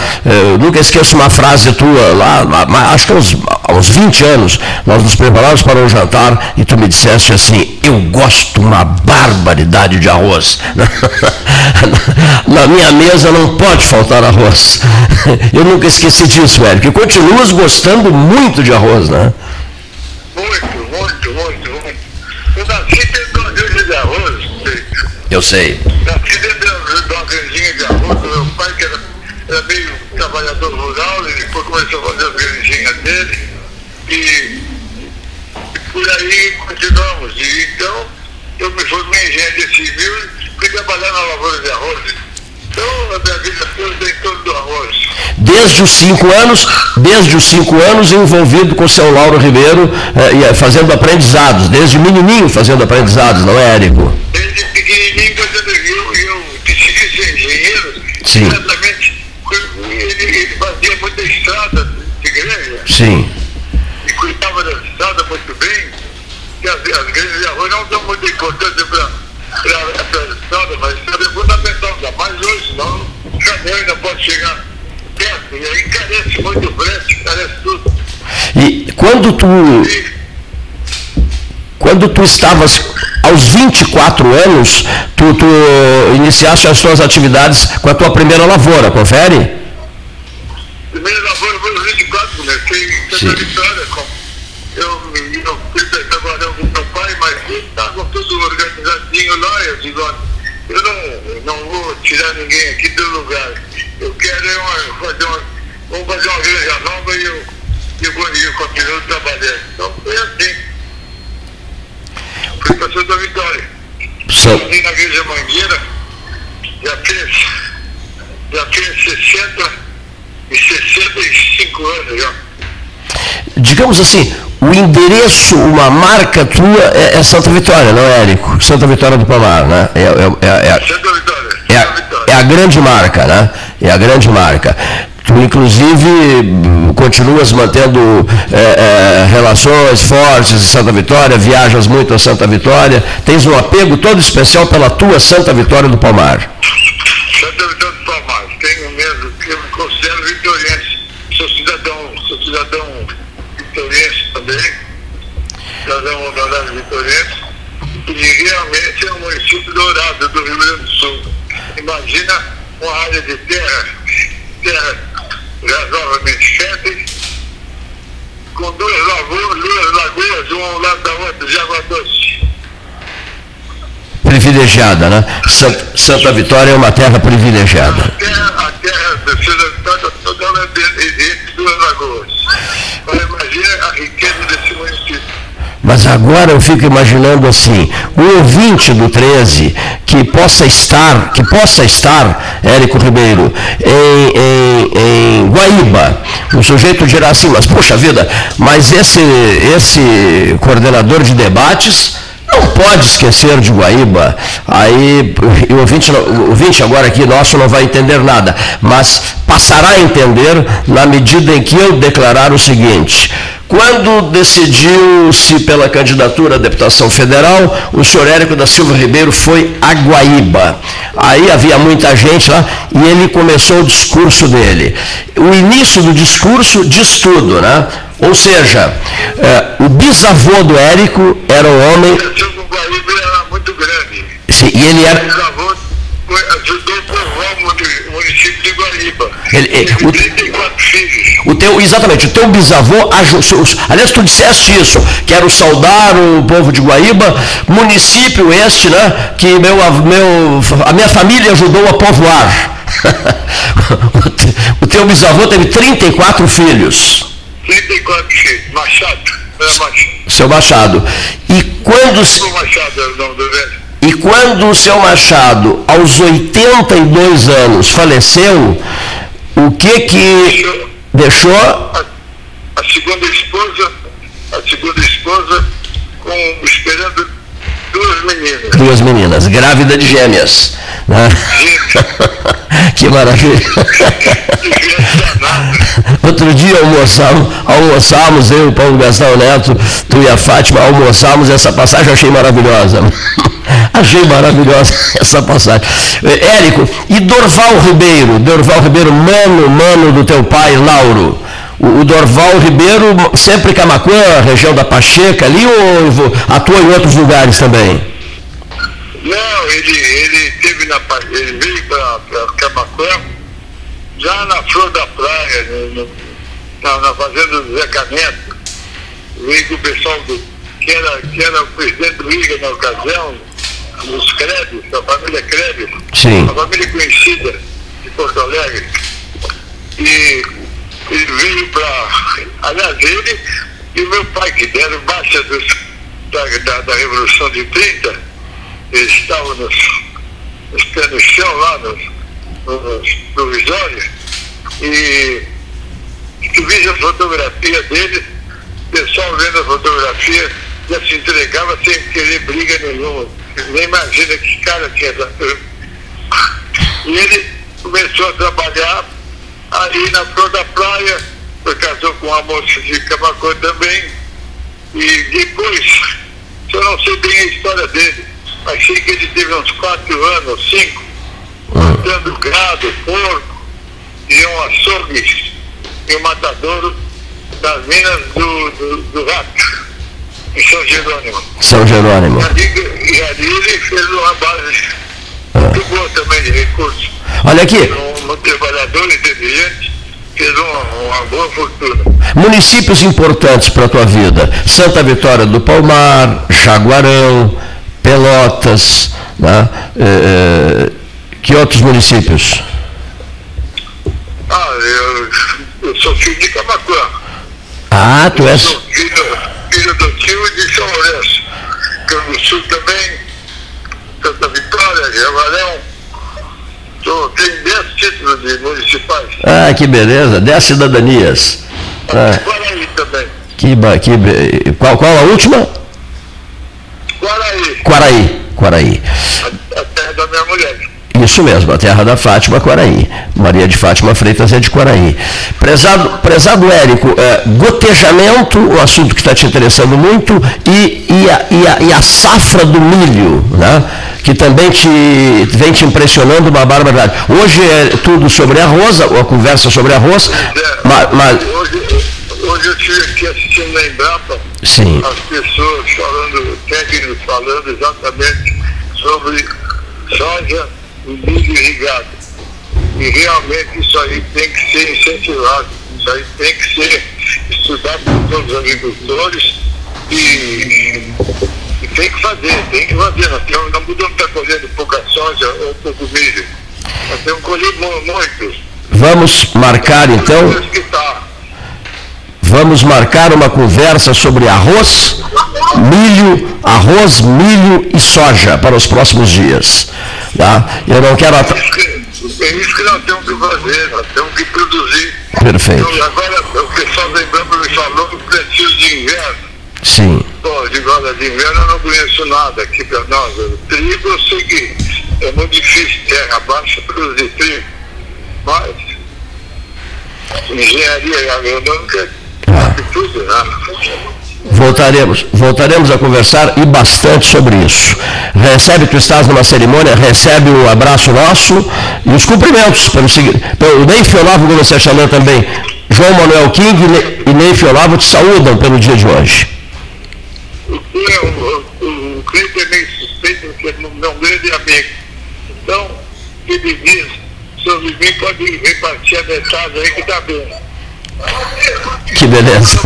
Eu nunca esqueço uma frase tua lá, acho que há uns, há uns 20 anos, nós nos preparamos para um jantar e tu me disseste assim, eu gosto uma barbaridade de arroz. Na minha mesa não pode faltar arroz. Eu nunca esqueci disso, Eric. continuas gostando muito de arroz, né? Muito, muito, muito, muito. Eu nasci dentro de uma de arroz. Eu sei. Nasci dentro de uma grandinha de arroz. Meu pai, que era, era meio trabalhador rural, ele depois começou a fazer as granjinhas dele. E, e por aí continuamos. E, então, eu me formei em engenharia civil e fui trabalhar na lavoura de arroz. Então, a minha vida toda em torno do arroz. Desde os cinco anos, desde os cinco anos envolvido com o seu Lauro Ribeiro, eh, fazendo aprendizados, desde menininho fazendo aprendizados, não é, Érico? Desde pequenininho fazendo eu, eu decidi ser engenheiro, Sim. exatamente, ele, ele fazia muita estrada de igreja. Sim. Tu. Quando tu estavas aos 24 anos, tu, tu iniciaste as tuas atividades com a tua primeira lavoura, confere? Digamos assim, o endereço, uma marca tua é, é, Santa Vitória, não é, Érico? Santa Vitória do Palmar, né? É, é, é, é, Santa Vitória. é, a, é a grande marca, né? É a grande marca. Tu, inclusive, continuas mantendo é, é, relações fortes em Santa Vitória, viajas muito a Santa Vitória, tens um apego todo especial pela tua Santa Vitória do Palmar. Santa Vitória do Palmar, tenho mesmo, eu me considero vitoriense, sou cidadão, sou cidadão vitoriense também, cidadão honorário vitoriense, e realmente é um município dourado do Rio Grande do Sul. Imagina uma área de terra, terra razoavelmente férteis, com duas lagoas, duas lagoas, uma ao lado da outra, de água doce. Privilegiada, né? Santa, Santa Vitória é uma terra privilegiada. A terra, a terra Santa Vitória toda ela é entre duas lagoas. Mas imagina a riqueza desse município. Mas agora eu fico imaginando assim, o ouvinte do 13 que possa estar, que possa estar, Érico Ribeiro, em, em, em Guaíba, o sujeito dirá assim, mas poxa vida, mas esse, esse coordenador de debates pode esquecer de Guaíba. Aí o ouvinte, ouvinte agora aqui nosso não vai entender nada, mas passará a entender na medida em que eu declarar o seguinte. Quando decidiu-se pela candidatura à deputação federal, o senhor Érico da Silva Ribeiro foi a Guaíba. Aí havia muita gente lá e ele começou o discurso dele. O início do discurso diz tudo, né? Ou seja, é, o bisavô do Érico era um homem. E ele era. Ajudou a povoar o muni- o município de Guaíba. Ele- ele- Teve o- 34 filhos. O teu, exatamente, o teu bisavô, aliás, tu disseste isso, quero saudar o povo de Guaíba, município este, né, que meu, meu, a minha família ajudou a povoar. o, te- o teu bisavô teve 34 filhos, 34 filhos. Machado. Era Machado. seu Machado. E quando, se- O Machado era o nome do velho. E quando o seu Machado, aos 82 anos, faleceu, o que que deixou? A, a segunda esposa, a segunda esposa, com, esperando duas meninas. Duas meninas, grávida de gêmeas. né? que maravilha. Outro dia almoçamos, almoçamos, eu, o Paulo Gastão Neto, tu e a Fátima, almoçamos essa passagem, eu achei maravilhosa. Achei maravilhosa essa passagem. Érico, e Dorval Ribeiro? Dorval Ribeiro, mano, mano do teu pai, Lauro. O, o Dorval Ribeiro, sempre Camacuã, região da Pacheca ali, ou atua em outros lugares também? Não, ele, ele teve na ele veio para Camacuã, já na flor da praia, no- na, na fazenda do Zé Caneto, veio com o pessoal do, que, era, que era o presidente do IGA na ocasião, os Krebs, a família Krebs, Sim. a família conhecida de Porto Alegre. E ele veio para. Aliás, ele e meu pai, que deram baixa da, da, da Revolução de 30, eles estavam nos, nos no chão lá, nos, nos provisórios, e tu viste a fotografia deles, o pessoal vendo a fotografia já se entregava sem querer briga nenhuma. Nem imagina que cara tinha essa turma. E ele começou a trabalhar aí na flor da praia, foi casou com uma moça de Camacuã também, e depois, eu não sei bem a história dele, mas sei que ele teve uns quatro anos, cinco, matando gado, porco, e um açougue e um matadouro das minas do, do, do rato, em São Jerônimo. São Jerônimo. E ali, e ali ele fez uma base também de recursos. Olha aqui, Um, um trabalhador inteligente fez uma, uma boa fortuna. municípios importantes para a tua vida. Santa Vitória do Palmar, Jaguarão, Pelotas, né? Eh, eh, que outros municípios? Ah, eu, eu sou filho de Camacuã. Ah, tu és. Filho, filho do tio de São Lourenço. Campo Sul também, Santa Vitória, Jaguarão. Sou, tenho 10 títulos de municipais. Ah, que beleza, 10 cidadanias. Ah, Guaraí também. Que, que, qual, qual a última? Guaraí. Quaraí. Quaraí. A, a terra da minha mulher. Isso mesmo, a terra da Fátima, Quaraí. Maria de Fátima Freitas é de Quaraí. Prezado, prezado Érico, é, gotejamento, o assunto que está te interessando muito, e, e, a, e, a, e, a, safra do milho, né? Que também te, vem te impressionando uma barbaridade. Hoje é tudo sobre arroz, a conversa sobre arroz, é, mas, mas... Hoje, hoje eu tive aqui assistindo na Embrapa Sim. as pessoas falando, técnicos falando exatamente sobre soja e milho irrigado. E realmente isso aí tem que ser incentivado, isso aí tem que ser estudado por todos os agricultores e tem que fazer, tem que fazer. Nós temos, não mudamos estar colhendo pouca soja ou pouco milho. Nós temos colhido muito. Vamos marcar então. Vamos marcar uma conversa sobre arroz, milho, arroz, milho e soja para os próximos dias. Tá? Eu não quero. At... É isso que nós temos que fazer, nós temos que produzir. Perfeito. Então, agora o pessoal da Embrapa me falou que preciso de inverno. Sim. Pô, de de inverno eu não conheço nada aqui para nós. Trigo eu sei que é muito difícil terra baixa produzir trigo. Mas engenharia agronômica é tudo, né? Voltaremos, voltaremos a conversar e bastante sobre isso. Recebe, tu estás numa cerimônia, recebe o abraço nosso e os cumprimentos pelo seguinte. Pelo Neif Olavo Gomes Chalã também. João Manuel King e Neif Olavo te saúdam pelo dia de hoje. O, o, o Cleiton é meio suspeito porque é meu grande amigo. Então, se me diz sobre mim, pode repartir a metade aí que está bem. Que beleza.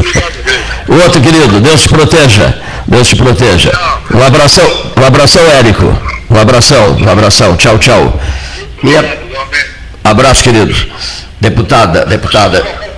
O outro querido, Deus te proteja. Deus te proteja. Um abração, um abração, Érico. Um abração, um abração. Tchau, tchau. Minha... Abraço, querido. Deputada, deputada.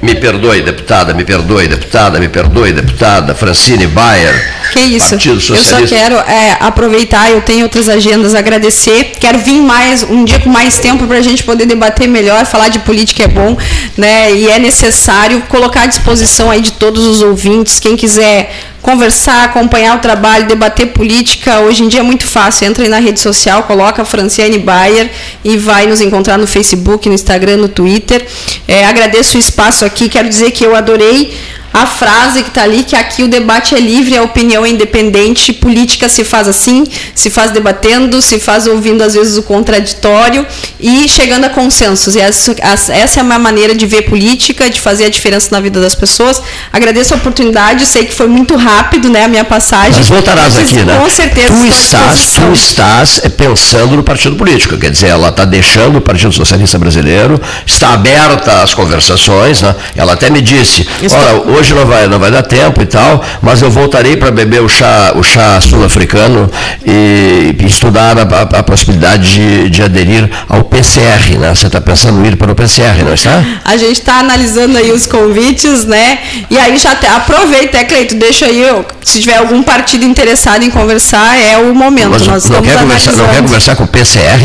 Me perdoe, deputada, me perdoe, deputada, me perdoe, deputada, Francine Bayer. Que isso. Eu só quero é, aproveitar, eu tenho outras agendas, agradecer. Quero vir mais, um dia com mais tempo para a gente poder debater melhor, falar de política é bom, né? E é necessário colocar à disposição aí de todos os ouvintes, quem quiser conversar, acompanhar o trabalho, debater política. Hoje em dia é muito fácil. Entra aí na rede social, coloca Franciane Bayer e vai nos encontrar no Facebook, no Instagram, no Twitter. É, agradeço o espaço aqui. Quero dizer que eu adorei a frase que está ali, que aqui o debate é livre, a opinião é independente, política se faz assim, se faz debatendo, se faz ouvindo às vezes o contraditório e chegando a consensos. E essa, essa é uma maneira de ver política, de fazer a diferença na vida das pessoas. Agradeço a oportunidade, sei que foi muito rápido né, a minha passagem. Mas voltarás mas, aqui, né? Com certeza. Tu estás, tu estás é, pensando no partido político, quer dizer, ela está deixando o Partido Socialista Brasileiro, está aberta às conversações, né? ela até me disse, olha, hoje hoje não vai, não vai dar tempo e tal, mas eu voltarei para beber o chá, o chá sul-africano e, e, estudar a, a, a possibilidade de, de, aderir ao PCR, né? Você está pensando em ir para o PCR, não está? A gente está analisando aí os convites, né? E aí já te, aproveita, é, Cleito, deixa aí, se tiver algum partido interessado em conversar, é o momento. Mas Nós não, quer conversar, não quer conversar com o PCR?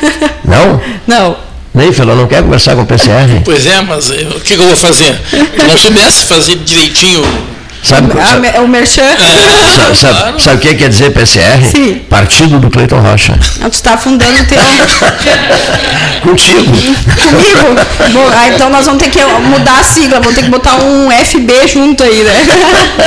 não? Não. Nem falou, não quer conversar com o PCR? Pois é, mas o que, eu vou fazer? Se não soubesse fazer direitinho Sabe, sabe, o Merchan. É, sabe, claro. sabe, o que quer dizer PCR? Sim. Partido do Cleiton Rocha. Ah, tu está fundando o teu. Contigo. Comigo? Bom, ah, então nós vamos ter que mudar a sigla, vamos ter que botar um FB junto aí, né?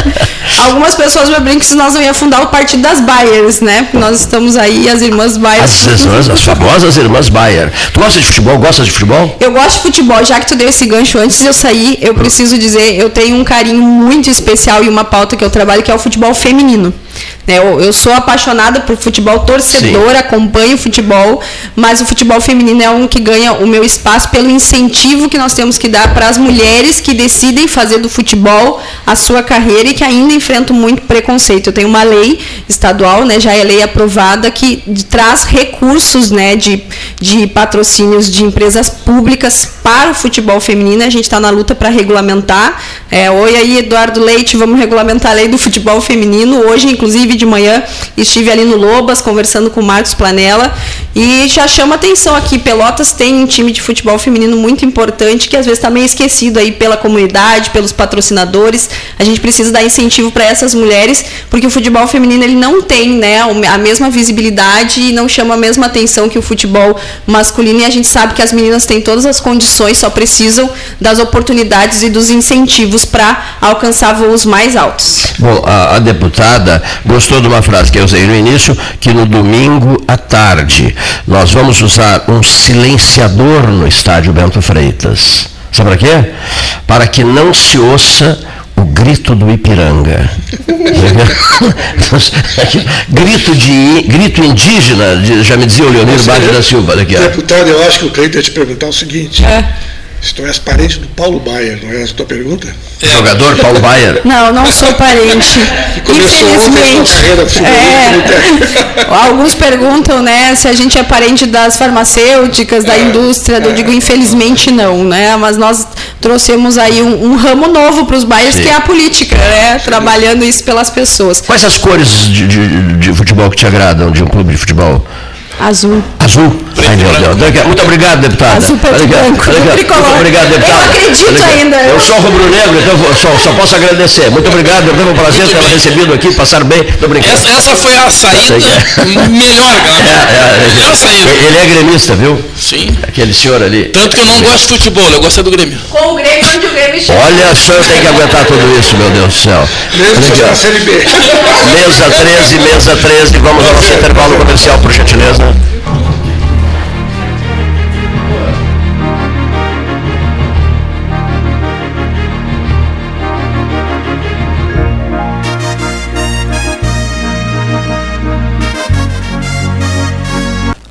Algumas pessoas me brincam que nós não ia fundar o Partido das Bayers, né? Porque nós estamos aí, as irmãs Bayer. As, irmãs, as famosas irmãs Bayer. Tu gosta de futebol? Gosta de futebol? Eu gosto de futebol. Já que tu deu esse gancho antes de eu sair, eu preciso dizer, eu tenho um carinho muito especial especial e uma pauta que eu trabalho, que é o futebol feminino. Né? Eu, eu sou apaixonada por futebol, torcedora, Sim. acompanho futebol, mas o futebol feminino é um que ganha o meu espaço pelo incentivo que nós temos que dar para as mulheres que decidem fazer do futebol a sua carreira e que ainda enfrentam muito preconceito. Eu tenho uma lei estadual, né, já é lei aprovada, que traz recursos né, de, de patrocínios de empresas públicas para o futebol feminino. A gente está na luta para regulamentar. É, Oi aí, Eduardo Leite, vamos regulamentar a lei do futebol feminino. Hoje, inclusive, inclusive de manhã estive ali no Lobas conversando com o Marcos Planella e já chama atenção aqui, Pelotas tem um time de futebol feminino muito importante que às vezes está meio esquecido aí pela comunidade, pelos patrocinadores. A gente precisa dar incentivo para essas mulheres, porque o futebol feminino ele não tem, né, a mesma visibilidade e não chama a mesma atenção que o futebol masculino e a gente sabe que as meninas têm todas as condições, só precisam das oportunidades e dos incentivos para alcançar voos mais altos. Bom, a, a deputada gostou de uma frase que eu usei no início, que no domingo à tarde nós vamos usar um silenciador no estádio Bento Freitas. Sabe para quê? Para que não se ouça o grito do Ipiranga. grito, de, grito indígena, já me dizia o Leonir Bade da Silva. Daqui, Deputado, eu acho que o Cleiton ia te perguntar o seguinte. É. Se tu és parente do Paulo Baier, não é essa a tua pergunta? É. Jogador Paulo Baier? Não, não sou parente. começou ontem a carreira é, Alguns perguntam, né, se a gente é parente das farmacêuticas, da é, indústria. Eu digo, infelizmente não, né? Mas nós trouxemos aí um, um ramo novo para os Baiers, que é a política, né? Sim. Trabalhando isso pelas pessoas. Quais as cores de, de, de futebol que te agradam, de um clube de futebol? Azul. Azul? Ai, meu Deus. Muito obrigado, deputada. Azul, preto, branco, Muito obrigado, deputada. Eu acredito ainda. Eu sou rubro-negro, então só, só, posso agradecer. Muito obrigado, foi um prazer ter recebido aqui, passar bem. Muito obrigado. Essa, essa foi a saída melhor, galera. É, é, melhor é. saída. Ele é gremista, viu? Sim. Aquele senhor ali. Tanto que eu não gosto de futebol, eu gosto do Grêmio. Com o Grêmio, onde o Grêmio chega. Olha só, eu tenho que aguentar tudo isso, meu Deus do céu. Mesa 13, mesa 13, vamos ao nosso intervalo comercial, por gentileza.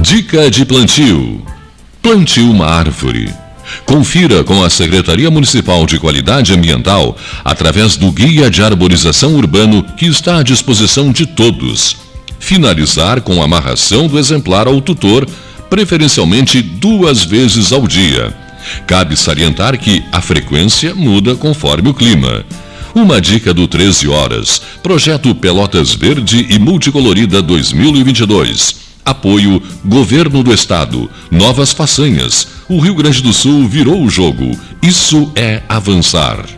Dica de plantio. Plante uma árvore. Confira com a Secretaria Municipal de Qualidade Ambiental através do Guia de Arborização Urbano que está à disposição de todos. Finalizar com a amarração do exemplar ao tutor, preferencialmente duas vezes ao dia. Cabe salientar que a frequência muda conforme o clima. Uma dica do 13 Horas. Projeto Pelotas Verde e Multicolorida 2022. Apoio Governo do Estado. Novas façanhas. O Rio Grande do Sul virou o jogo. Isso é avançar.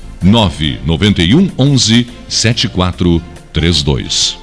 991 11 7432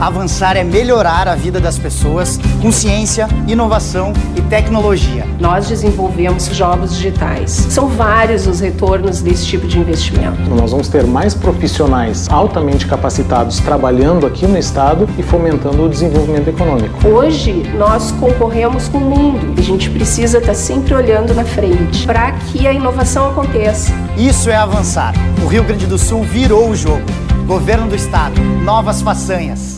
Avançar é melhorar a vida das pessoas com ciência, inovação e tecnologia. Nós desenvolvemos jogos digitais. São vários os retornos desse tipo de investimento. Nós vamos ter mais profissionais altamente capacitados trabalhando aqui no estado e fomentando o desenvolvimento econômico. Hoje nós concorremos com o mundo. A gente precisa estar sempre olhando na frente para que a inovação aconteça. Isso é avançar. O Rio Grande do Sul virou o jogo. Governo do Estado, novas façanhas.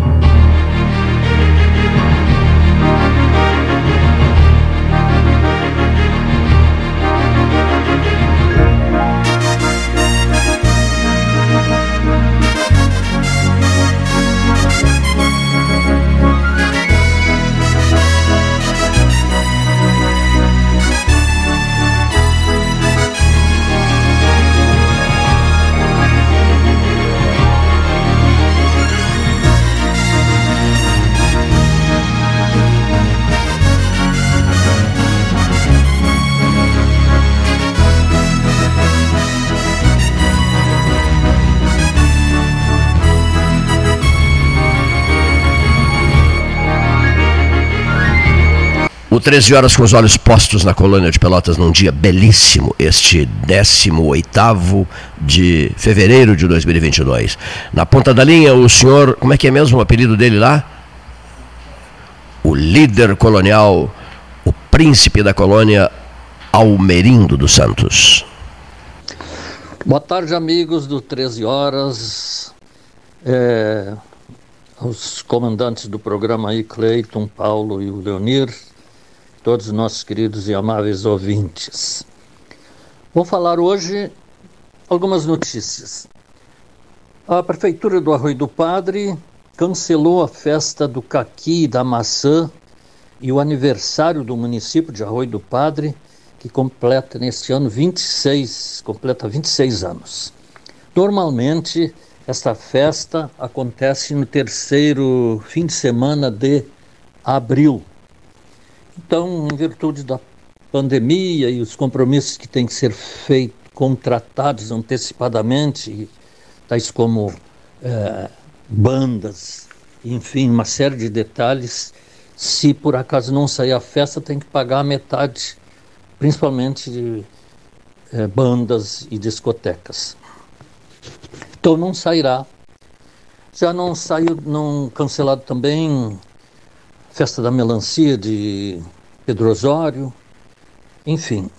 O 13 horas com os olhos postos na colônia de Pelotas num dia belíssimo, este 18 de fevereiro de 2022. Na ponta da linha, o senhor, como é que é mesmo o apelido dele lá? O líder colonial, o príncipe da colônia, Almerindo dos Santos. Boa tarde, amigos do 13 Horas. É, os comandantes do programa aí, Cleiton, Paulo e o Leonir todos os nossos queridos e amáveis ouvintes. Vou falar hoje algumas notícias. A Prefeitura do Arroio do Padre cancelou a festa do caqui e da maçã e o aniversário do município de Arroio do Padre, que completa neste ano 26, completa 26 anos. Normalmente, esta festa acontece no terceiro fim de semana de abril, então, em virtude da pandemia e os compromissos que têm que ser feitos, contratados antecipadamente, tais como é, bandas, enfim, uma série de detalhes, se por acaso não sair a festa, tem que pagar a metade, principalmente de é, bandas e discotecas. Então não sairá. Já não saiu, não cancelado também Festa da Melancia de Pedro Osório. Enfim,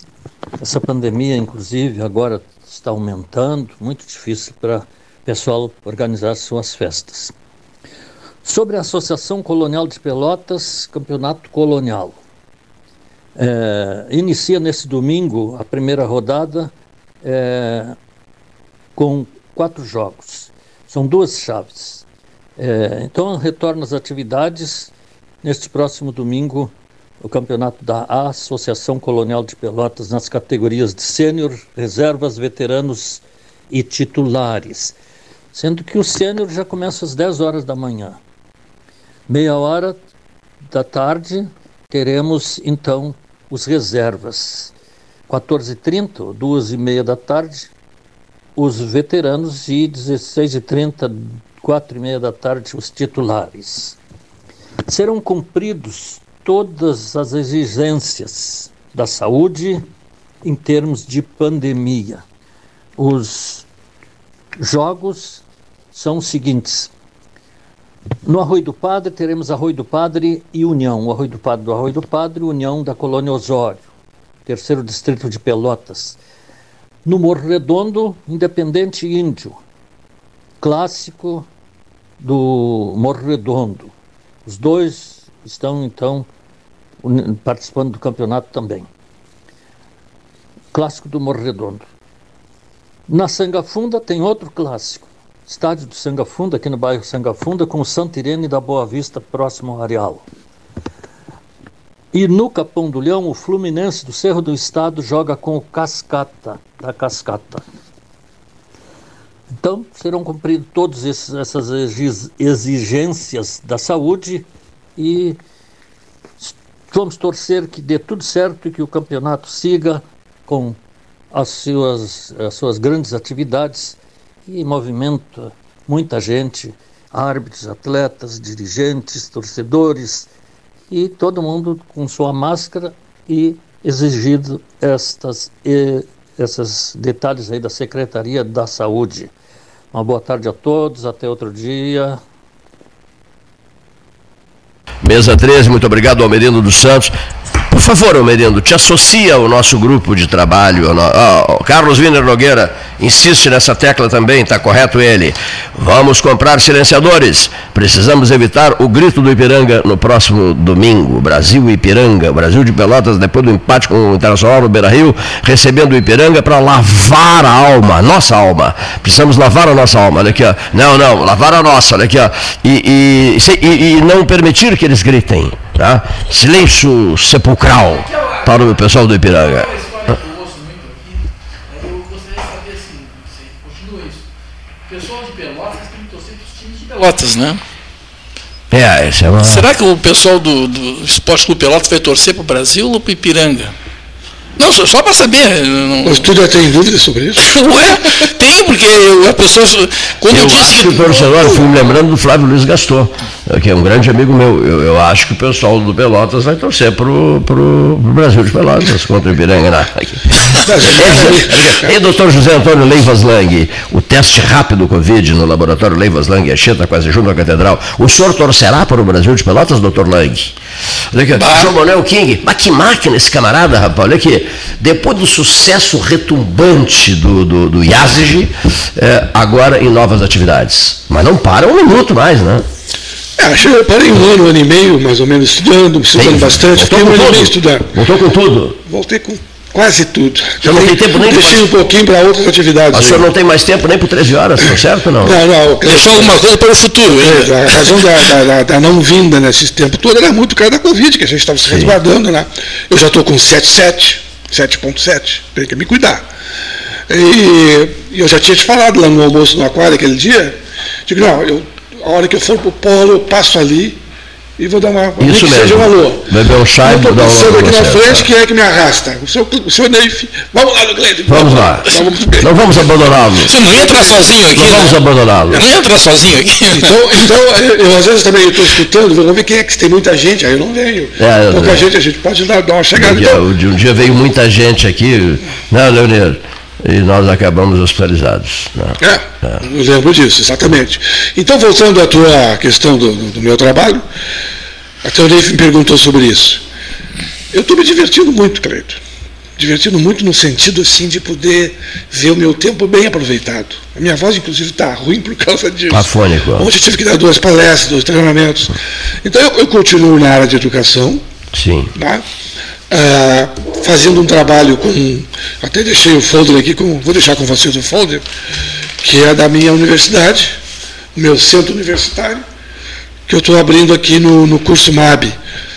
essa pandemia, inclusive, agora está aumentando, muito difícil para o pessoal organizar suas festas. Sobre a Associação Colonial de Pelotas, Campeonato Colonial. É, inicia nesse domingo a primeira rodada é, com quatro jogos. São duas chaves. É, então retorna as atividades Neste próximo domingo, o campeonato da Associação Colonial de Pelotas nas categorias de sênior, reservas, veteranos e titulares. Sendo que o sênior já começa às 10 horas da manhã. Meia hora da tarde teremos então os reservas. 14h30, 2h30 da tarde, os veteranos e 16h30, 4h30 da tarde, os titulares. Serão cumpridos todas as exigências da saúde em termos de pandemia. Os jogos são os seguintes: no Arroio do Padre teremos Arroio do Padre e União. O Arroio do Padre do Arroio do Padre, União da Colônia Osório, terceiro distrito de Pelotas. No Morro Redondo, Independente Índio, clássico do Morro Redondo. Os dois estão então participando do campeonato também. Clássico do Morro Redondo. Na Sanga Funda tem outro clássico, estádio do Sangafunda, aqui no bairro Sangafunda, com o Santa Irene da Boa Vista, próximo ao Areal. E no Capão do Leão, o Fluminense do Cerro do Estado joga com o Cascata, da Cascata. Então, serão cumpridas todas essas exigências da saúde e vamos torcer que dê tudo certo e que o campeonato siga com as suas, as suas grandes atividades e movimenta muita gente, árbitros, atletas, dirigentes, torcedores e todo mundo com sua máscara e exigido estas e, esses detalhes aí da Secretaria da Saúde. Uma boa tarde a todos, até outro dia. Mesa 13, muito obrigado, Almerino dos Santos. Por favor, Almerindo, te associa ao nosso grupo de trabalho. Oh, Carlos Wiener Nogueira insiste nessa tecla também, está correto ele. Vamos comprar silenciadores. Precisamos evitar o grito do Ipiranga no próximo domingo. Brasil e Ipiranga. Brasil de Pelotas, depois do empate com o Internacional no Beira Rio, recebendo o Ipiranga para lavar a alma, nossa alma. Precisamos lavar a nossa alma. Olha aqui, ó. Não, não, lavar a nossa, olha aqui, ó. E, e, e, e não permitir que eles gritem. Tá? Silêncio sepulcral para o pessoal do Ipiranga. Pelotas, né? É, é uma... Será que o pessoal do, do Esporte Clube Pelotas vai torcer para o Brasil ou para o Ipiranga? Não, só, só para saber. Não... Mas tu já tem dúvida sobre isso? Ué, tem, porque a pessoa. Quando eu, eu disse que. o torcedor, eu fui me lembrando do Flávio Luiz Gaston, que é um grande amigo meu. Eu, eu acho que o pessoal do Pelotas vai torcer para o Brasil de Pelotas contra o Ipiranga. Né? E doutor José Antônio Leivas Lang, o teste rápido Covid no laboratório Leivas Lang, a Cheta, quase junto à Catedral. O senhor torcerá para o Brasil de Pelotas, doutor Lang? Olha aqui, João Manuel King, mas que máquina esse camarada, rapaz, olha aqui depois do sucesso retumbante do, do, do Yazigi, é, agora em novas atividades. Mas não para um minuto mais, né? É, eu parei um ano, um ano e meio, mais ou menos, estudando, estudando Sim, bastante. Fiquei um ano e meio estudando. Voltou com tudo? Voltei com Quase tudo. Já não tem tempo nem Deixei um pouquinho para outras atividades. O senhor não tem mais tempo nem por 13 horas, tá certo não? Não, não. Deixou alguma coisa para o futuro. É, a razão da, da, da, não vinda nesses tempos todo era muito cara da Covid, que a gente estava se resguardando, né? Eu já estou com 7,7. 7.7, tem que me cuidar. E, eu já tinha te falado lá no almoço no aquário aquele dia, digo, não, eu, a hora que eu for para o polo, eu passo ali e vou dar uma Isso mesmo. seja um alô. Beber um chá e estou passando aqui na frente, tá? quem é que me arrasta? O seu, o seu Neif. Vamos lá, Gleide. Vamos, vamos lá. Vamos, não vamos abandoná-lo. Você não entra sozinho aqui. Não né? vamos abandoná-lo. Não entra sozinho aqui. Então, então eu, eu às vezes também estou escutando, vou ver quem é que tem muita gente, aí eu não venho. É, Pouca é. gente, a gente pode dar, dar uma chegada. Um dia, então. um dia veio muita gente aqui, né, Leonel? E nós acabamos hospitalizados. Né? É, é, eu lembro disso, exatamente. Então, voltando à tua questão do, do meu trabalho, até o Neif me perguntou sobre isso. Eu estou me divertindo muito, Cleito. Divertindo muito no sentido assim de poder ver o meu tempo bem aproveitado. A minha voz, inclusive, está ruim por causa disso. Afônico. Ontem eu tive que dar duas palestras, dois treinamentos. Então eu, eu continuo na área de educação. Sim. Tá? Ah, fazendo um trabalho com. Até deixei o folder aqui, com, vou deixar com vocês o folder, que é da minha universidade, meu centro universitário que eu estou abrindo aqui no, no curso MAB,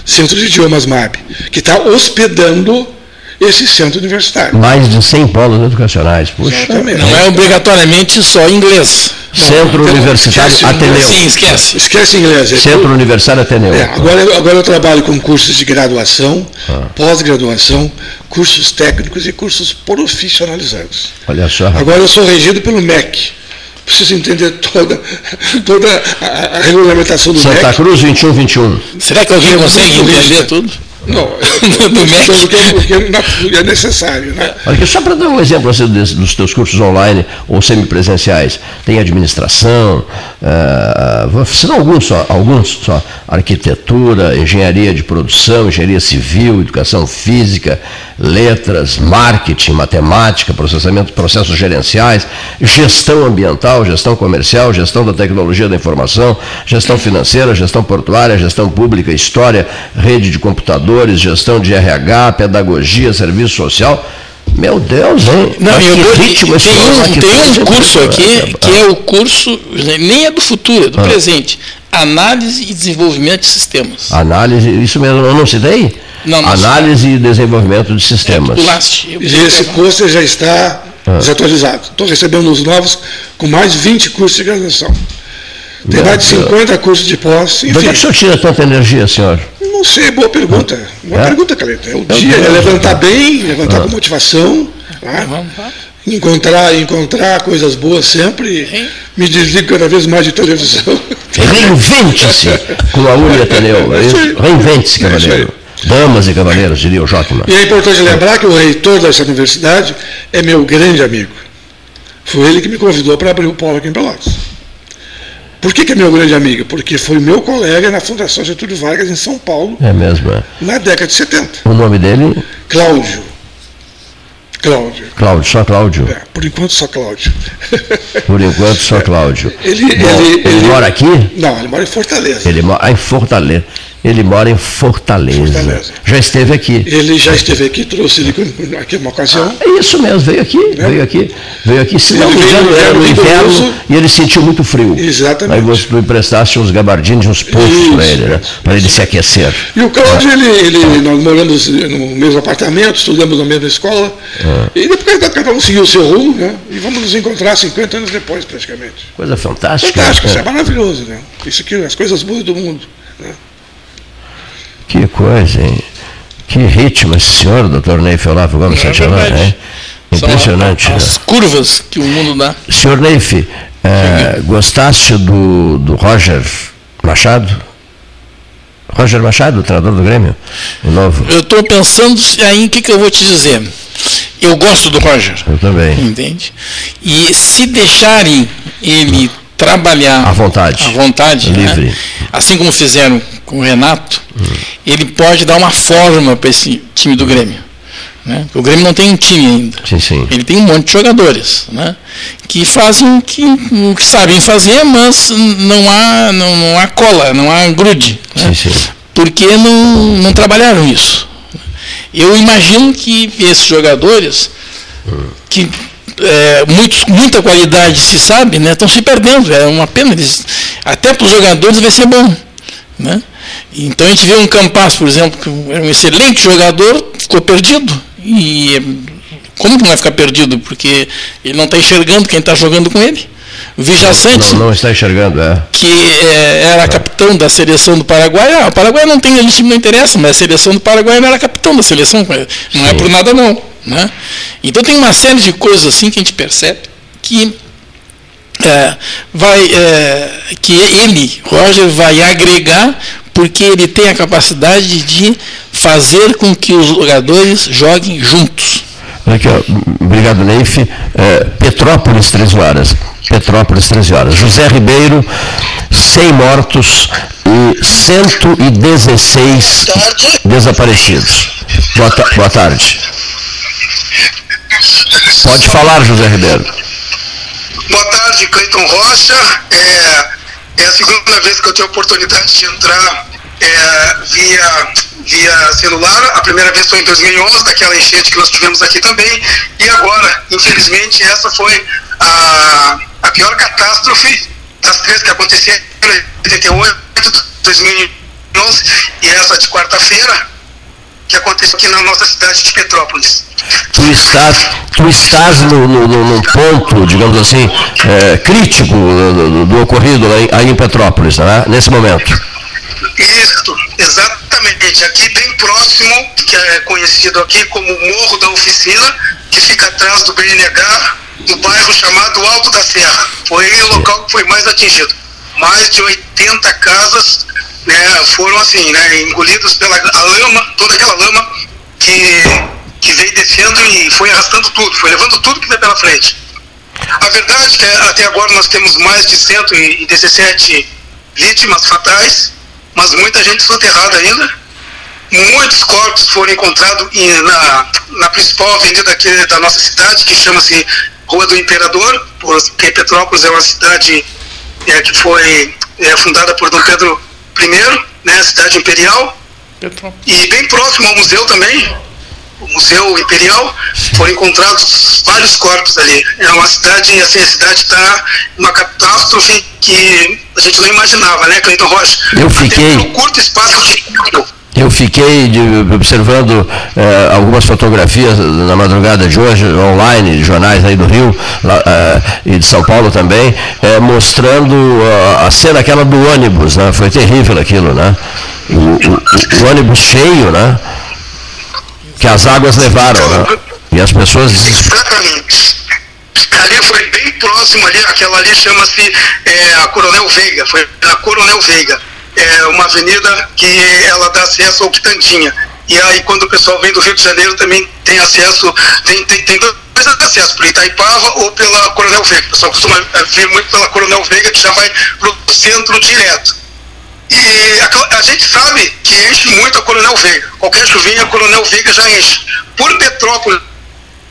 Centro de Idiomas MAB, que está hospedando esse centro universitário. Mais de 100 polos educacionais. Puxa. Exatamente. Não é obrigatoriamente só inglês. Centro Universitário esquece- Ateneu. Sim, esquece. Esquece inglês. é Centro tudo- Universitário Ateneu. É, agora, eu- agora eu trabalho com cursos de graduação, pós-graduação, cursos técnicos e cursos profissionalizantes. Olha só. Agora eu sou regido pelo MEC. Preciso entender toda, toda a, a regulamentação do Santa MEC. Cruz 2121. Será que alguém consegue entender tudo? Não, Do MEC? o que, o que é é necessário. Né? Olha só para dar um exemplo assim, dos teus cursos online ou semipresenciais, tem administração, vou citar alguns só, alguns só, arquitetura, engenharia de produção, engenharia civil, educação física, letras, marketing, matemática, processamento, processos gerenciais, gestão ambiental, gestão comercial, gestão da tecnologia da informação, gestão financeira, gestão portuária, gestão pública, história, rede de computadores, gestão de RH, pedagogia, serviço social. Meu Deus, hein? Não, Mas eu que ritmo esse tem um, tem um é curso aqui impressionante. que é o curso, nem é do futuro, é do Ah. presente. Análise e desenvolvimento de sistemas. Análise, isso mesmo, eu não citei? Não, não Análise e desenvolvimento de sistemas. E esse curso já está Ah. desatualizado. Estou recebendo os novos com mais 20 cursos de graduação. Tem mais de Deus. 50 cursos de pós, De onde é que o enfim. senhor tira tanta energia, senhor? Não sei, boa pergunta. Boa É? pergunta, Caleta. É o Meu dia, é levantar bem, levantar Ah. com motivação, né? encontrar, encontrar coisas boas sempre. Me desligo cada vez mais de televisão. Reinvente-se com a Uni Ateneu. é? Reinvente-se, É cavaleiro. Damas e cavaleiros, diria o Jockman. E é importante lembrar que o reitor dessa universidade é meu grande amigo. Foi ele que me convidou para abrir o polo aqui em Pelotas. Por que, que é meu grande amigo? Porque foi meu colega na Fundação Getúlio Vargas, em São Paulo, É mesmo, é. na década de 70. O nome dele? Cláudio. Cláudio. Cláudio, só Cláudio. É, por enquanto só Cláudio. Por enquanto, só Cláudio. Ele, Bom, ele, ele mora aqui? Não, ele mora em Fortaleza. Ele mora em Fortaleza. Ele mora em Fortaleza. Fortaleza. Já esteve aqui. Ele já esteve aqui, trouxe ele aqui uma ocasião. É isso mesmo, veio aqui, veio aqui, veio aqui. Se não me engano, no era no inverno rigoroso. e ele sentiu muito frio. Exatamente. Aí você tu emprestaste uns gabardines, uns poços para ele, né? Para ele se aquecer. E o Cláudio, ele, ele, nós moramos no mesmo apartamento, estudamos na mesma escola. Ah, E depois cada um seguiu o seu rumo, né? E vamos nos encontrar 50 anos depois, praticamente. coisa fantástica. Fantástico, isso né? é maravilhoso, né? Isso aqui, as coisas boas do mundo. Né? Que coisa, hein? Que ritmo esse senhor, doutor Ney Olavo Gomes É Santillan, verdade. hein? Impressionante. São né? as curvas que o mundo dá. Senhor Neif, eh, gostaste do, do Roger Machado? Roger Machado, treinador do Grêmio? O novo? Eu estou pensando aí o que, que eu vou te dizer. Eu gosto do Roger. Eu também. Entende? E se deixarem ele trabalhar À vontade. à vontade, né? Livre. assim como fizeram com o Renato, ele pode dar uma forma para esse time do Grêmio. Né? O Grêmio não tem um time ainda. Sim, sim. Ele tem um monte de jogadores né? que fazem o que, que sabem fazer, mas não há, não, não há cola, não há grude. né? Sim. Porque não, não trabalharam isso. Eu imagino que esses jogadores, que é, muitos, muita qualidade se sabe, né, estão se perdendo. É uma pena. Eles, até para os jogadores vai ser bom. Né? Então a gente vê um Campas, por exemplo, que era um excelente jogador, ficou perdido. E como que não vai ficar perdido? Porque ele não está enxergando quem está jogando com ele. O Vijaçante, Não, não está enxergando, é. que é, era capitão da seleção do Paraguai. Ah, o Paraguai não tem ele time não interessa, mas a seleção do Paraguai não era capitão da seleção, não é por nada não, né? Então tem uma série de coisas assim que a gente percebe que é, vai é, que ele, Roger, vai agregar porque ele tem a capacidade de fazer com que os jogadores joguem juntos. Aqui, ó, obrigado, Neif. É, Petrópolis, 13 horas. Petrópolis, 13 horas. José Ribeiro, 100 mortos e 116 desaparecidos. Boa, ta- boa tarde. Pode falar, José Ribeiro. Boa tarde, Cleiton Rocha. É, é a segunda vez que eu tenho a oportunidade de entrar é, via, via celular. A primeira vez foi em 2011, daquela enchente que nós tivemos aqui também. E agora, infelizmente, essa foi a, a pior catástrofe das três que aconteceram em 88, 2011 e essa de quarta-feira. que aconteceu aqui na nossa cidade de Petrópolis. Tu estás, tu estás no, no, no, num ponto, digamos assim, é, crítico do, do ocorrido aí, aí, em Petrópolis, né, nesse momento. Isso, exatamente. Aqui bem próximo, que é conhecido aqui como Morro da Oficina, que fica atrás do BNH, no bairro chamado Alto da Serra. Foi o local que foi mais atingido. Mais de 80 casas né, foram assim, né, engolidas pela lama, toda aquela lama que, que veio descendo e foi arrastando tudo, foi levando tudo que veio pela frente. A verdade é que até agora nós temos mais de 117 vítimas fatais, mas muita gente soterrada ainda. Muitos corpos foram encontrados em, na, na principal avenida aqui da nossa cidade, que chama-se Rua do Imperador, porque Petrópolis é uma cidade é, que foi é, fundada por Dom Pedro I, né, cidade imperial, e bem próximo ao museu também, o Museu Imperial, foram encontrados vários corpos ali. É uma cidade, assim, a cidade está uma catástrofe que a gente não imaginava, né, Cleiton Rocha? Eu fiquei. Um curto espaço tempo. Eu fiquei de, observando eh, algumas fotografias na madrugada de hoje, online, de jornais aí do Rio lá, eh, e de São Paulo também, eh, mostrando a cena aquela do ônibus, né? Foi terrível aquilo, né? O, o, o ônibus cheio, né? Que as águas levaram, né? E as pessoas. Exatamente. Ali foi bem próximo ali, aquela ali chama-se a Coronel Veiga, foi a Coronel Veiga é uma avenida que ela dá acesso ao Quitandinha. E aí quando o pessoal vem do Rio de Janeiro também tem acesso, tem, tem, tem dois acessos, por Itaipava ou pela Coronel Veiga. O pessoal costuma vir muito pela Coronel Veiga, que já vai para o centro direto. E a, a, gente sabe que enche muito a Coronel Veiga. Qualquer chuvinha, a Coronel Veiga já enche. Por Petrópolis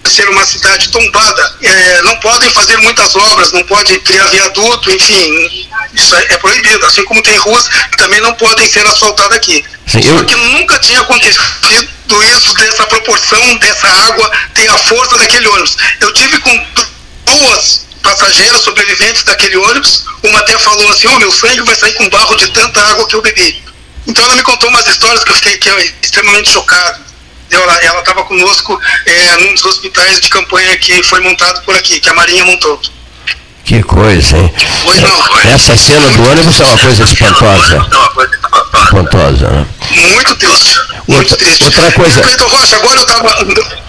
ser uma cidade tombada, é, não podem fazer muitas obras, não pode criar viaduto, enfim, isso é, é, proibido, assim como tem ruas que também não podem ser asfaltadas aqui. Sim, Só que nunca tinha acontecido isso dessa proporção, dessa água, tem a força daquele ônibus. Eu tive com duas passageiras sobreviventes daquele ônibus, uma até falou assim, oh, meu sangue vai sair com barro de tanta água que eu bebi. Então ela me contou umas histórias que eu fiquei que eu, extremamente chocado ela estava conosco é, num dos hospitais de campanha que foi montado por aqui, que a Marinha montou. Que coisa, hein? Pois não. Essa cena do ônibus é uma coisa espantosa. Espantosa, né? Muito triste. Muito outra, triste. Outra coisa. Cleiton Rocha, agora eu estava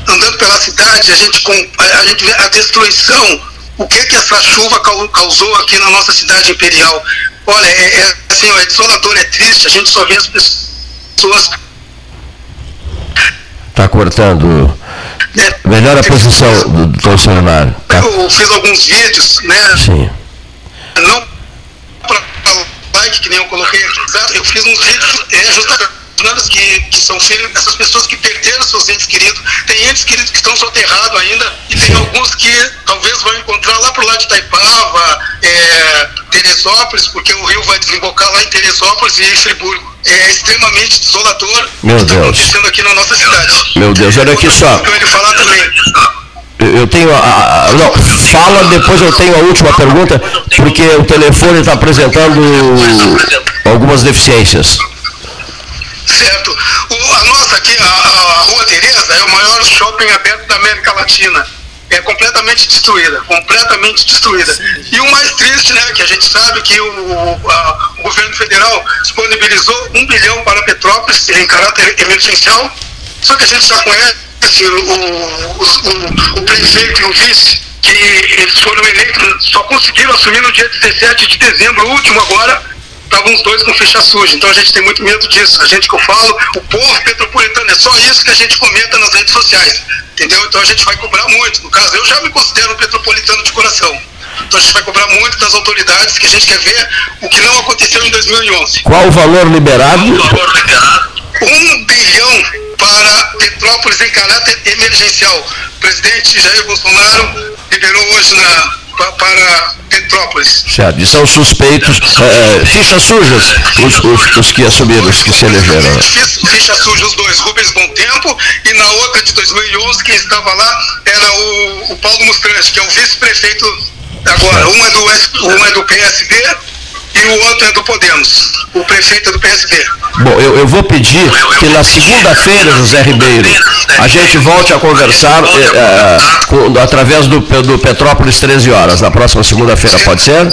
andando pela cidade, a gente, com, a gente vê a destruição, o que que essa chuva causou aqui na nossa cidade imperial. Olha, é, é assim, é desolador, é triste, a gente só vê as pessoas Está cortando. É, Melhor a posição do, do celular. Tá? Eu fiz alguns vídeos, né? Sim. Não para like, que nem eu coloquei aqui, eu fiz uns vídeos é, justamente que, que são filhos dessas pessoas que perderam seus entes queridos. Tem entes queridos que estão soterrados ainda, e tem alguns que talvez vão encontrar lá pro lado de Taipava, é, Teresópolis, porque o rio vai desembocar lá em Teresópolis e em Friburgo. É extremamente desolador Meu o que está acontecendo aqui na nossa cidade. Meu Deus, olha aqui só. Eu ele falar também. Eu tenho a, a, Não, fala, depois eu tenho a última pergunta, porque o telefone está apresentando algumas deficiências. Certo. O, a nossa aqui, a, a Rua Tereza, é o maior shopping aberto da América Latina. É completamente destruída, completamente destruída. E o mais triste, né, que a gente sabe que o, a, o governo federal disponibilizou um bilhão para Petrópolis em caráter emergencial, só que a gente já conhece o, o, o, o prefeito e o vice, que eles foram eleitos, só conseguiram assumir no dia 17 de dezembro, o último agora, estavam os dois com ficha suja. Então a gente tem muito medo disso. A gente que eu falo, o povo petropolitano, é só isso que a gente comenta nas redes sociais. Entendeu? Então a gente vai cobrar muito. No caso, eu já me considero um petropolitano de coração. Então a gente vai cobrar muito das autoridades que a gente quer ver o que não aconteceu em 2011. Qual o valor liberado? Um bilhão para Petrópolis em caráter emergencial. O presidente Jair Bolsonaro liberou hoje na, para Petrópolis. Certo, e são suspeitos, é, fichas sujas, os, os, os que assumiram, os que se elegeram. né? Fiz ficha suja os dois, Rubens Bom Tempo, e na outra de 2011, quem estava lá era o, o Paulo Mustrante, que é o vice-prefeito agora. Um é, do, um é do PSD e o outro é do Podemos. O prefeito é do PSB. Bom, eu, eu vou pedir que na segunda-feira, José Ribeiro, a gente volte a conversar eh, com- através do, do Petrópolis 13 horas, na próxima segunda-feira, pode ser?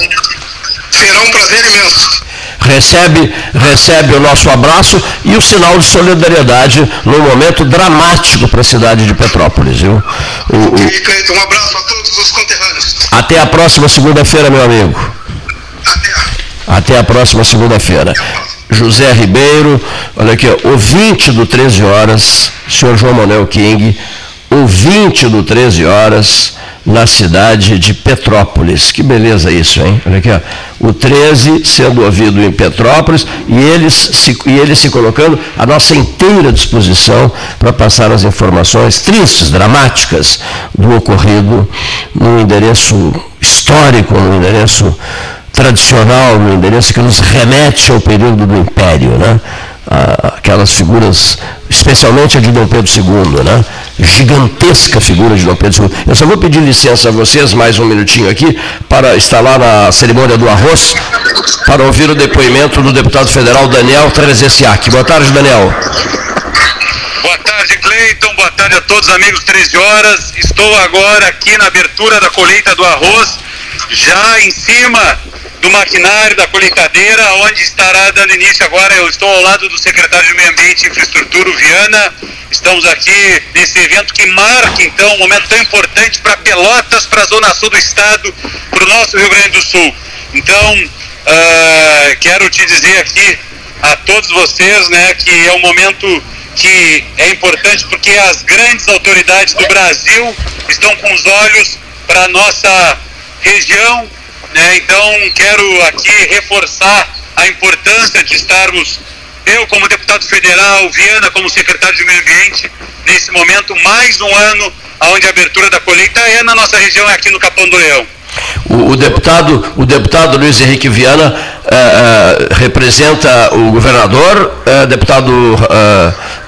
Será um prazer imenso. Recebe, recebe o nosso abraço e o sinal de solidariedade num momento dramático para a cidade de Petrópolis, viu? O- o- um abraço a todos os conterrâneos. até a próxima segunda-feira, meu amigo. Até a próxima segunda-feira. José Ribeiro, olha aqui, ó, ouvinte do 13 horas, senhor João Manuel King, ouvinte do 13 horas, na cidade de Petrópolis. Que beleza isso, hein? Olha aqui, ó. o 13 sendo ouvido em Petrópolis e eles se, e ele se colocando à nossa inteira disposição para passar as informações tristes, dramáticas do ocorrido no endereço histórico, no endereço tradicional, no endereço que nos remete ao período do Império, né? Ah, Aquelas figuras, especialmente a de Dom Pedro II, né? Gigantesca figura de Dom Pedro II. Eu só vou pedir licença a vocês, mais um minutinho aqui, para estar lá na cerimônia do arroz, para ouvir o depoimento do deputado federal Daniel Trezessiak. Boa tarde, Daniel. Boa tarde, Cleiton. Boa tarde a todos, amigos 13 horas. Estou agora aqui na abertura da colheita do arroz, já em cima do maquinário da colheitadeira, onde estará dando início agora. Eu estou ao lado do secretário de Meio Ambiente e Infraestrutura, Viana. Estamos aqui nesse evento que marca, então, um momento tão importante para Pelotas, para a Zona Sul do Estado, para o nosso Rio Grande do Sul. Então, ah, quero te dizer aqui a todos vocês, né, que é um momento que é importante porque as grandes autoridades do Brasil estão com os olhos para a nossa região, né? Então quero aqui reforçar a importância de estarmos eu como deputado federal, Viana como secretário de Meio Ambiente, nesse momento mais um ano onde a abertura da colheita é na nossa região, é aqui no Capão do Leão. O, o deputado, o deputado Luiz Henrique Viana eh, representa o governador, eh, deputado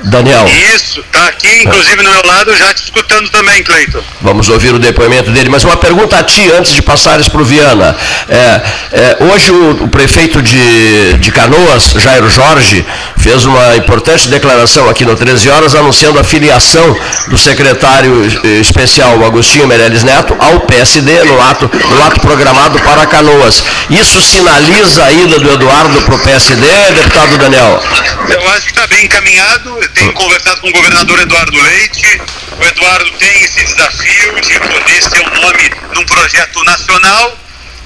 Daniel. Isso, está aqui, inclusive no meu lado, já te escutando também, Cleiton. Vamos ouvir o depoimento dele. Mas uma pergunta a ti antes de passares para o Viana. É, é, hoje o, o prefeito de, de Canoas, Jairo Jorge, fez uma importante declaração aqui no 13 horas, anunciando a filiação do secretário especial Agostinho Meirelles Neto ao PSD no ato, no ato programado para Canoas. Isso sinaliza a ida do Eduardo para o PSD, deputado Daniel? Eu acho que está bem encaminhado. Eu tenho conversado com o governador Eduardo Leite. O Eduardo tem esse desafio de poder ser um nome num projeto nacional,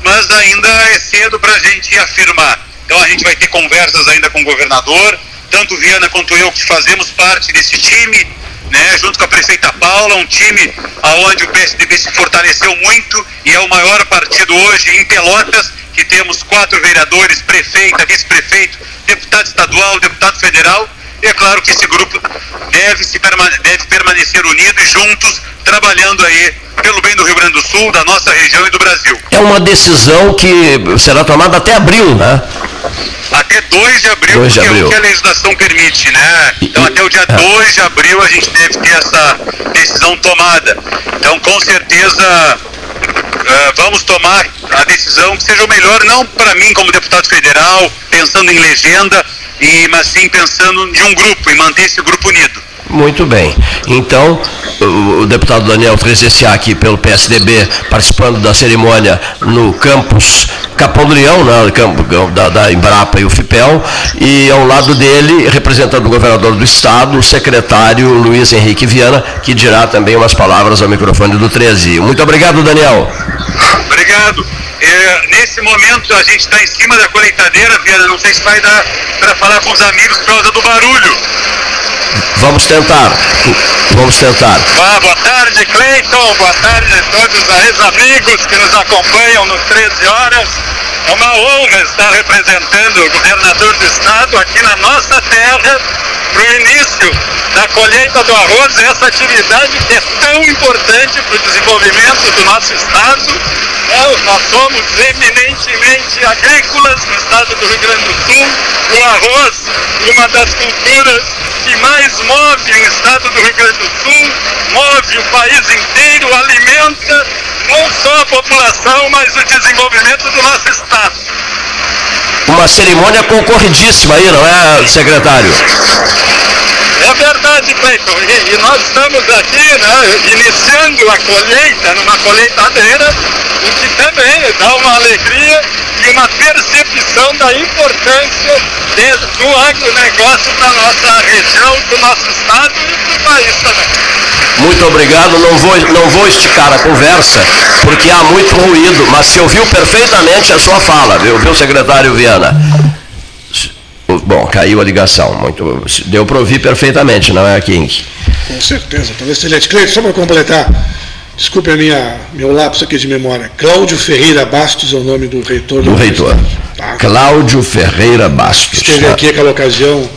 mas ainda é cedo para a gente afirmar. Então a gente vai ter conversas ainda com o governador, tanto Viana quanto eu que fazemos parte desse time, né, junto com a prefeita Paula, um time aonde o PSDB se fortaleceu muito e é o maior partido hoje em Pelotas, que temos quatro vereadores, prefeita, vice-prefeito, deputado estadual, deputado federal. E é claro que esse grupo deve, se perma- deve permanecer unido e juntos, trabalhando aí pelo bem do Rio Grande do Sul, da nossa região e do Brasil. É uma decisão que será tomada até abril, né? Até 2 de abril, 2 de é abril. o que a legislação permite, né? Então até o dia 2 de abril a gente deve ter essa decisão tomada. Então com certeza eh, vamos tomar a decisão que seja o melhor, não para mim como deputado federal, pensando em legenda, e, mas sim pensando em um grupo, em manter esse grupo unido. Muito bem. Então, o, deputado Daniel Trezessiak, pelo PSDB, participando da cerimônia no campus Capão do Leão, né, campo da, da Embrapa e o FIPEL, e ao lado dele, representando o governador do estado, o secretário Luiz Henrique Viana, que dirá também umas palavras ao microfone do 13. Muito obrigado, Daniel. Obrigado. Eh, nesse momento a gente está em cima da colheitadeira, Viana, não sei se vai dar para falar com os amigos por causa do barulho. Vamos tentar. Vamos tentar. Ah, boa tarde, Cleiton. Boa tarde a todos os amigos que nos acompanham no 13 horas. É uma honra estar representando o governador do estado aqui na nossa terra para o início da colheita do arroz, essa atividade que é tão importante para o desenvolvimento do nosso estado. É, nós somos eminentemente agrícolas no estado do Rio Grande do Sul. O arroz, uma das culturas que mais move o estado do Rio Grande do Sul, move o país inteiro, alimenta não só a população, mas o desenvolvimento do nosso estado. uma cerimônia concorridíssima aí, não é, secretário? É verdade, Cleiton. E, e nós estamos aqui, né, iniciando a colheita, numa colheitadeira, o que também dá uma alegria e uma percepção da importância de- do agronegócio para nossa região, para o nosso estado e para o país também. Muito obrigado. Não vou, não vou esticar a conversa, porque há muito ruído, mas se ouviu perfeitamente a sua fala, viu, viu secretário Viana? Bom, caiu a ligação. Muito, deu para ouvir perfeitamente, não é, King? Com certeza, talvez seja Cleiton, só para completar, desculpe a minha, meu lapso aqui de memória. Cláudio Ferreira Bastos é o nome do reitor Do da reitor. Cláudio Ferreira Bastos. Esteve aqui aquela ocasião,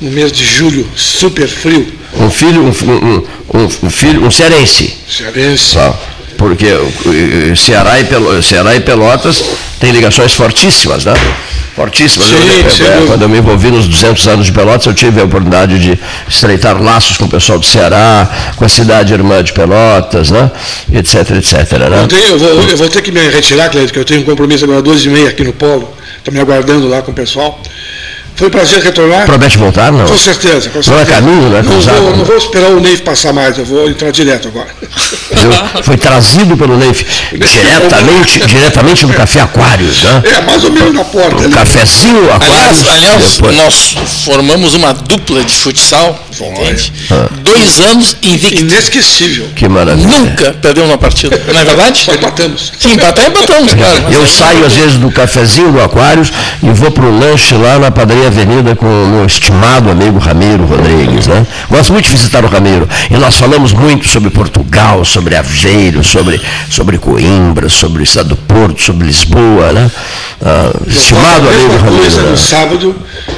no mês de julho, super frio. Um filho, um, um- um- um filho, um cearense. Cearense. Tá. Porque o- o Ceará e, Ceará e Pelotas têm ligações fortíssimas, né? Fortíssimas. Sim, Eu- eu- quando eu me envolvi nos 200 anos de Pelotas, eu tive a oportunidade de estreitar laços com o pessoal do Ceará, com a cidade irmã de Pelotas, né? etc, etc. Né? Eu, tenho- vou, eu vou ter que me retirar, Cleiton, que eu tenho um compromisso agora às 12 e meia aqui no Polo. Estou me aguardando lá com o pessoal. Foi um prazer retornar. Promete voltar, não? Com certeza, com Não certeza. é caminho, não é Não cruzado, vou, né? não vou esperar o Neif passar mais, eu vou entrar direto agora. Foi trazido pelo Neif diretamente, diretamente do Café Aquários, né? É, mais ou menos na porta. O ali. cafezinho Aquários. Aliás, aliás nós formamos uma dupla de futsal, entende? Ah. Dois anos invicto. Inesquecível. Que maravilha. Nunca perdemos uma partida, não é verdade? Só empatamos. Sim, empatar empatamos, claro. mas Eu aí- saio às vezes do cafezinho do Aquários e vou para o lanche lá na Padaria Avenida com o meu estimado amigo Ramiro Rodrigues. Né? Gosto muito de visitar o Ramiro. E nós falamos muito sobre Portugal, sobre Aveiro, sobre, sobre Coimbra, sobre o estado do Porto, sobre Lisboa. Né? Ah, estimado amigo Ramiro. coisa né? no sábado,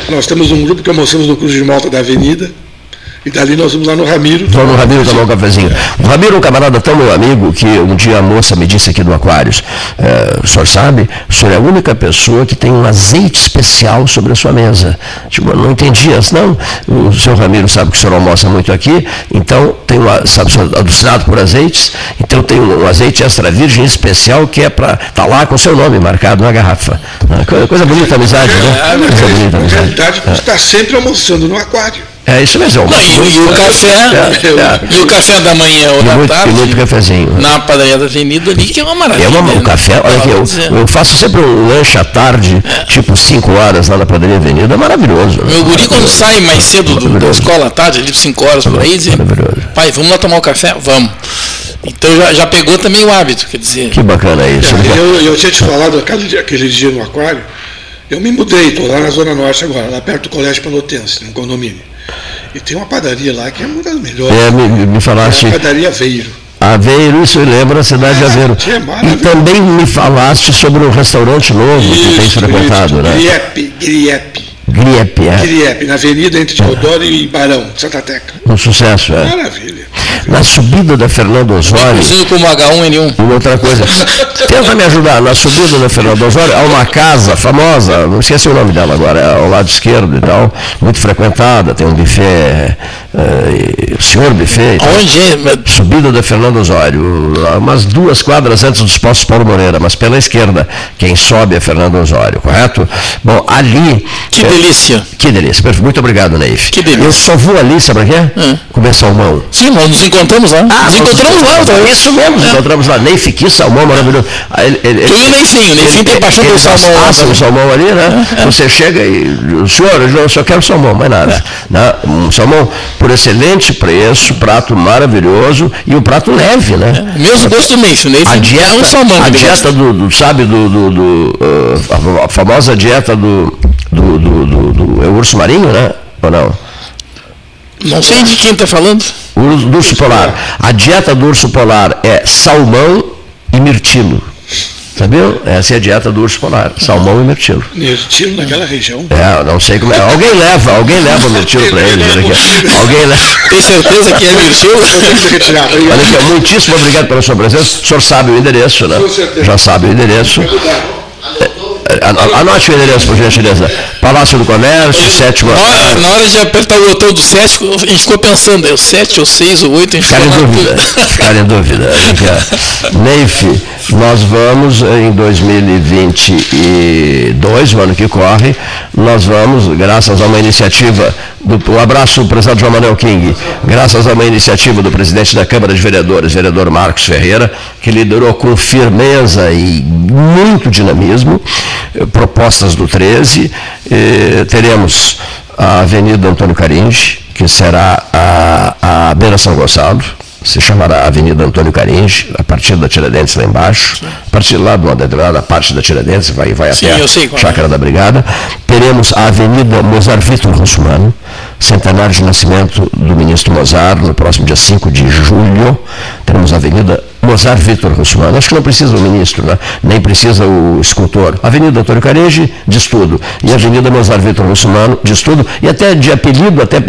nós temos um grupo que almoçamos no Cruz de Malta da Avenida, e dali nós vamos lá no Ramiro. Vou no Ramiro tomar um cafezinho. O Ramiro é um camarada tão meu amigo que um dia a moça me disse aqui do Aquários, eh, o senhor sabe, o senhor é a única pessoa que tem um azeite especial sobre a sua mesa. Tipo, eu não entendi não. O senhor Ramiro sabe que o senhor almoça muito aqui, então tem uma, sabe, o senhor é por azeites, então tem um azeite extra virgem especial que é para estar lá com o seu nome marcado na garrafa. Ah, Coisa, coisa bonita amizade, né? Coisa bonita a Na amizade. realidade, está sempre almoçando no aquário. É isso mesmo. Não, e, e o café, É, é. e o café da manhã ou E da muito, tarde, muito cafezinho. na padaria da Avenida ali, que é uma maravilha. É uma, o né? café, olha aqui, eu, eu faço sempre um lanche à tarde, tipo 5 horas lá na Padaria Avenida, é maravilhoso. né? Meu guri, quando sai mais cedo do- da escola à tarde, ali 5 horas por aí, diz, pai, vamos lá tomar um café? Vamos. Então já, já pegou também o hábito, quer dizer. Que bacana isso. É, eu, eu tinha te falado aquele dia, aquele dia no aquário, eu me mudei, estou lá na Zona Norte agora, lá perto do Colégio Pelotense, num condomínio. E tem uma padaria lá que é uma das melhores. É, me, me- falaste. É a padaria Veiro. Aveiro, isso eu lembro a cidade de Aveiro. é. E também me falaste sobre um restaurante novo que tem frequentado, né? Griepe, Griepe. Griepe, é. Griepe, na avenida entre Teodoro e Barão, Santa Teca. Um sucesso, é. Maravilha. Na subida da Fernando Osório. Cozinho como H1N1. Uma outra coisa. Tenta me ajudar. Na subida da Fernando Osório há uma casa famosa, não esqueci o nome dela agora, é ao lado esquerdo e tal, muito frequentada, tem um buffet, eh, senhor buffet. e. Aonde é? Subida da Fernando Osório, umas duas quadras antes dos postos Paulo Moreira, mas pela esquerda, quem sobe é Fernando Osório, correto? Bom, ali. Que eh, delícia. Que delícia. Muito obrigado, Neif. Que delícia. Eu só vou ali, sabe o quê? Comer salmão. Sim, nos encontramos lá. Ah, nos encontramos lá outra vez. Isso mesmo, nos encontramos lá. Neif, que salmão maravilhoso. Ah, ele- ele- Tu e o Neifinho, o Neifinho ele- tem paixão pelo salmão lá assam o salmão ali, né? É, é. Você chega e, o senhor, eu só quero salmão, mais nada. Né? Um salmão por excelente preço, prato maravilhoso e um prato leve, né? O mesmo gosto do Neifinho. O A dieta, é um salmão. a ele dieta do, do- sabe, do, do, do, uh, a famosa dieta do, do, do, do- do- é o urso marinho, né? Ou não? Não sei de quem está falando. O urso- do urso polar. A dieta do urso polar é salmão e mirtilo. Sabia? Essa é a dieta do urso polar. Salmão e mirtilo. Mirtilo naquela região. É, não sei como é. Alguém leva, alguém leva o mirtilo para ele. Alguém leva. Tem certeza que é mirtilo? Olha aqui, muitíssimo obrigado pela sua presença. O senhor sabe o endereço, né? Com certeza. Já sabe o endereço. É, Anote o endereço, por gentileza. Palácio do Comércio, sétima. Na hora, na hora de apertar o botão do 7, a gente ficou pensando, é o 7 ou 6 ou 8, a gente Ficar ficou em dúvida. Ficar em dúvida. Neif, nós vamos, em 2022, o ano que corre, nós vamos, graças a uma iniciativa, do, um abraço, presidente João Manuel King, graças a uma iniciativa do presidente da Câmara de Vereadores, vereador Marcos Ferreira, que liderou com firmeza e muito dinamismo, eh, propostas do 13, eh, teremos a Avenida Antônio Caringe, que será a, a Beira São Gonçalo, se chamará Avenida Antônio Caringe, a partir da Tiradentes lá embaixo, Sim. a partir lá de uma determinada parte da Tiradentes, vai, vai Sim, até a Chácara é. da Brigada. Teremos a Avenida Mozart Vitor Russumano, centenário de nascimento do ministro Mozart, no próximo dia 5 de julho. Teremos a Avenida Mozart Vitor Russumano. Acho que não precisa o ministro, né? nem precisa o escultor. Avenida Antônio Caringe, diz tudo. E a Avenida Mozart Vitor Russumano, diz tudo. E até de apelido, até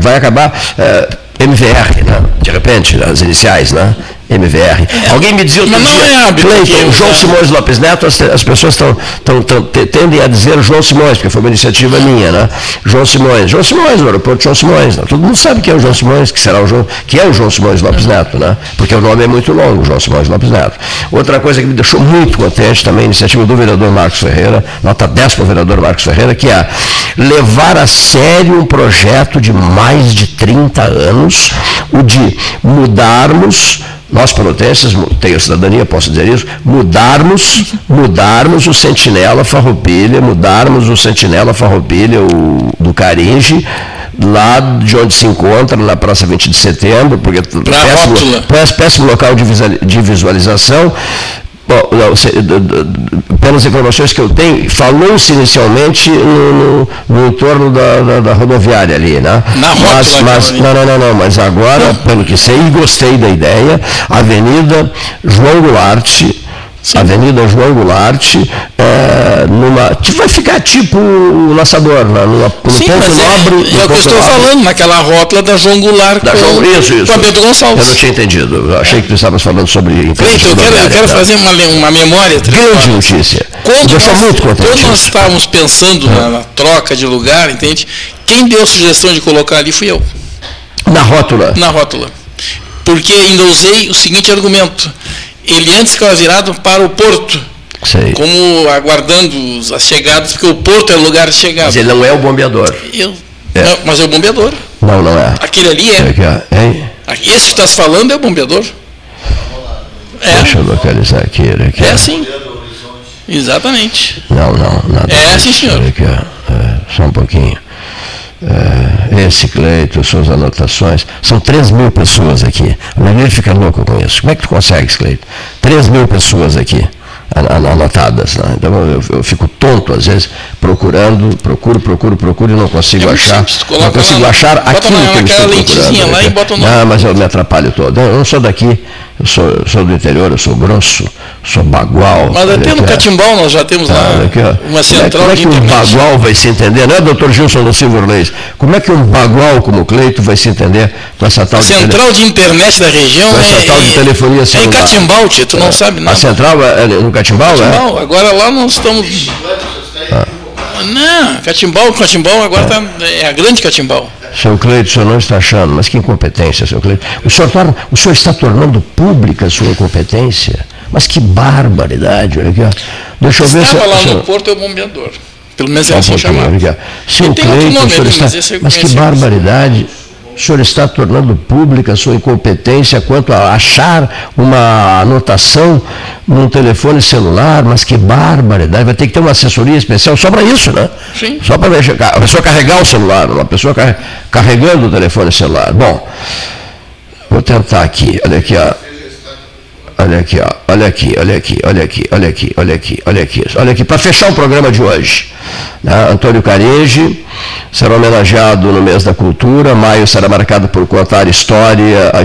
vai acabar. É, MVR, né? de repente, as iniciais, né? MVR. É. Alguém me dizia outro Mas dia, é Cleiton, João Simões Lopes Neto, as, as pessoas tão, tão, tão, tendem a dizer João Simões, porque foi uma iniciativa minha, né? João Simões, João Simões, o aeroporto João Simões. Né? Todo mundo sabe que é o João Simões, que será o João, que é o João Simões Lopes Neto, né? Porque o nome é muito longo, João Simões Lopes Neto. Outra coisa que me deixou muito contente também, a iniciativa do vereador Marcos Ferreira, nota 10 para o vereador Marcos Ferreira, que é levar a sério um projeto de mais de 30 anos, o de mudarmos nós pelotenses, tenho cidadania, posso dizer isso, mudarmos, mudarmos o sentinela farroupilha, mudarmos o sentinela farroupilha o, do Caringe, lá de onde se encontra, na Praça 20 de Setembro, porque péssimo, péssimo local de visualização, Bom, não, pelas informações que eu tenho, falou-se inicialmente no, no, no entorno da, da, da, rodoviária ali, né? Na mas, mas não, não, não, não, mas agora, pelo que sei, e gostei da ideia, Avenida João Goulart, Sim. Avenida João Goulart, é, numa, vai ficar tipo o laçador, né? numa, no Sim, ponto é, nobre. É, é o que eu estou nobre. falando, naquela rótula da João Goulart da com, João, isso, isso. com a Bento Gonçalves. Eu não tinha entendido, eu achei que tu estavas falando sobre Cleiton, eu quero, eu quero tá? fazer uma, uma memória. Grande notícia. Quando nós, muito. Quando nós estávamos pensando na, na troca de lugar, entende? Quem deu a sugestão de colocar ali fui eu. Na rótula? Na rótula. Porque ainda usei o seguinte argumento. Ele antes ficava virado para o porto Sei. como aguardando as chegadas, porque o porto é o lugar de chegada. Mas ele não é o bombeador. Eu, é. Não, mas é o bombeador. Não, não é. Aquele ali é. é, é. Esse que estás falando é o bombeador. É. Deixa eu localizar aqui. aqui é assim. Exatamente. Não, não, nada. É assim, senhor. Aqui, é, só um pouquinho. É, esse Cleito, suas anotações. São 3 mil pessoas aqui. O Leonir fica louco com isso. Como é que tu consegue, Cleito? 3 mil pessoas aqui anotadas. Né? Então eu, eu, fico tonto, às vezes, procurando, procuro, procuro, procuro e não consigo é achar. Não consigo lá, achar aquilo que eu estou procurando. Lá e bota o nome. Ah, mas eu me atrapalho todo. Eu não sou daqui, eu sou, sou do interior, eu sou grosso, sou bagual. Mas até no Catimbau nós já temos lá ah, aqui, uma central Como é, como é que um bagual vai se entender, não é, doutor Gilson do Silver Leis? Como é que um bagual como o Cleito vai se entender com essa tal a de central de internet da região com essa é, tal de telefonia celular. É em Catimbau, tio, tu não é. sabe nada. A central é, é no Catimbau, Catimbau é? agora lá nós estamos... Não, Catimbau, Catimbau agora tá, é a grande Catimbau. Seu Cleito, o senhor não está achando, mas que incompetência, seu Cleito. O senhor, torna, o senhor está tornando pública a sua incompetência. Mas que barbaridade, olha aqui. Ó. Deixa eu ver Estava se. lá senhor... no Porto é o bombeador. Pelo menos é assim chamado. Seu Cleito, o senhor está... Mas que barbaridade o senhor está tornando pública a sua incompetência quanto a achar uma anotação num telefone celular, mas que barbaridade, vai ter que ter uma assessoria especial só para isso, né? Sim. Só para a pessoa carregar o celular, uma pessoa carregando o telefone celular. Bom, vou tentar aqui, olha aqui, ó. Olha aqui, ó. olha aqui, olha aqui, olha aqui, olha aqui, olha aqui, olha aqui, olha aqui, para fechar o programa de hoje. Né? Antônio Careje será homenageado no mês da cultura, maio será marcado por contar história, a,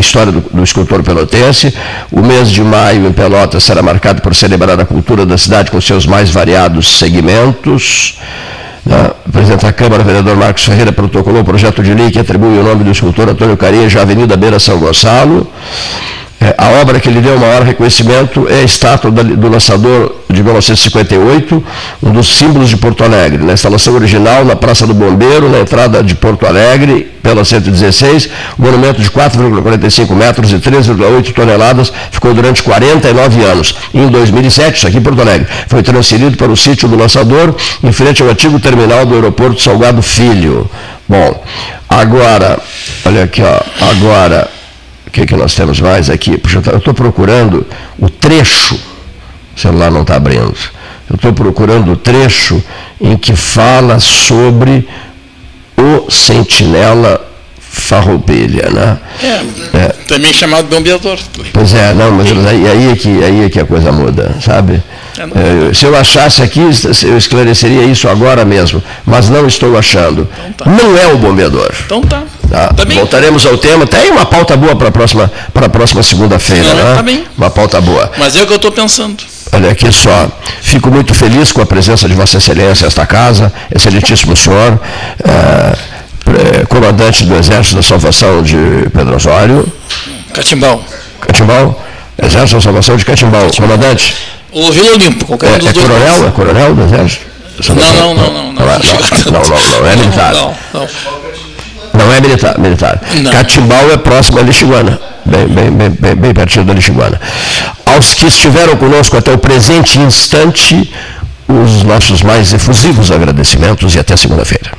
história do, escultor pelotense, o mês de maio em Pelotas será marcado por celebrar a cultura da cidade com seus mais variados segmentos. O presidente da Câmara, vereador Marcos Ferreira, protocolou o projeto de lei que atribui o nome do escultor Antônio Careje à Avenida Beira São Gonçalo. É, a obra que lhe deu o maior reconhecimento é a estátua do lançador de 1958, um dos símbolos de Porto Alegre. Na instalação original, na Praça do Bombeiro, na entrada de Porto Alegre, pela 116, o monumento de 4,45 metros e 3,8 toneladas ficou durante 49 anos. Em 2007, isso aqui em Porto Alegre, foi transferido para o sítio do lançador, em frente ao antigo terminal do aeroporto Salgado Filho. Bom, agora, olha aqui, ó, agora que, que nós temos mais aqui? Puxa, eu estou procurando o trecho, o celular não está abrindo. Eu estou procurando o trecho em que fala sobre o sentinela farroupilha, né? É, é. também chamado bombeador. Pois é, não, mas aí, aí, é que, aí é que a coisa muda, sabe? É, é se eu achasse aqui, eu esclareceria isso agora mesmo, mas não estou achando. Então tá. Não é o bombeador. Então tá. tá. tá Voltaremos ao tema. Tem uma pauta boa para a próxima, próxima segunda-feira, né? Tá bem. Uma pauta boa. Mas é o que eu estou pensando. Olha aqui só, fico muito feliz com a presença de Vossa Excelência nesta casa, excelentíssimo senhor. É, comandante do Exército da Salvação de Pedro Osório. Catimbau. Catimbau. Exército da Salvação de Catimbau. Comandante. O Vila Olimpo, qualquer é, um dos é dois. Coronel? É coronel do Exército? Não, não, não, não. Não, não, não, não, é militar. Não, não. Não é militar, militar. Catimbau é próximo a Lixiguana, bem, bem, bem, bem, bem pertinho da Lixiguana. Aos que estiveram conosco até o presente instante, os nossos mais efusivos agradecimentos e até segunda-feira.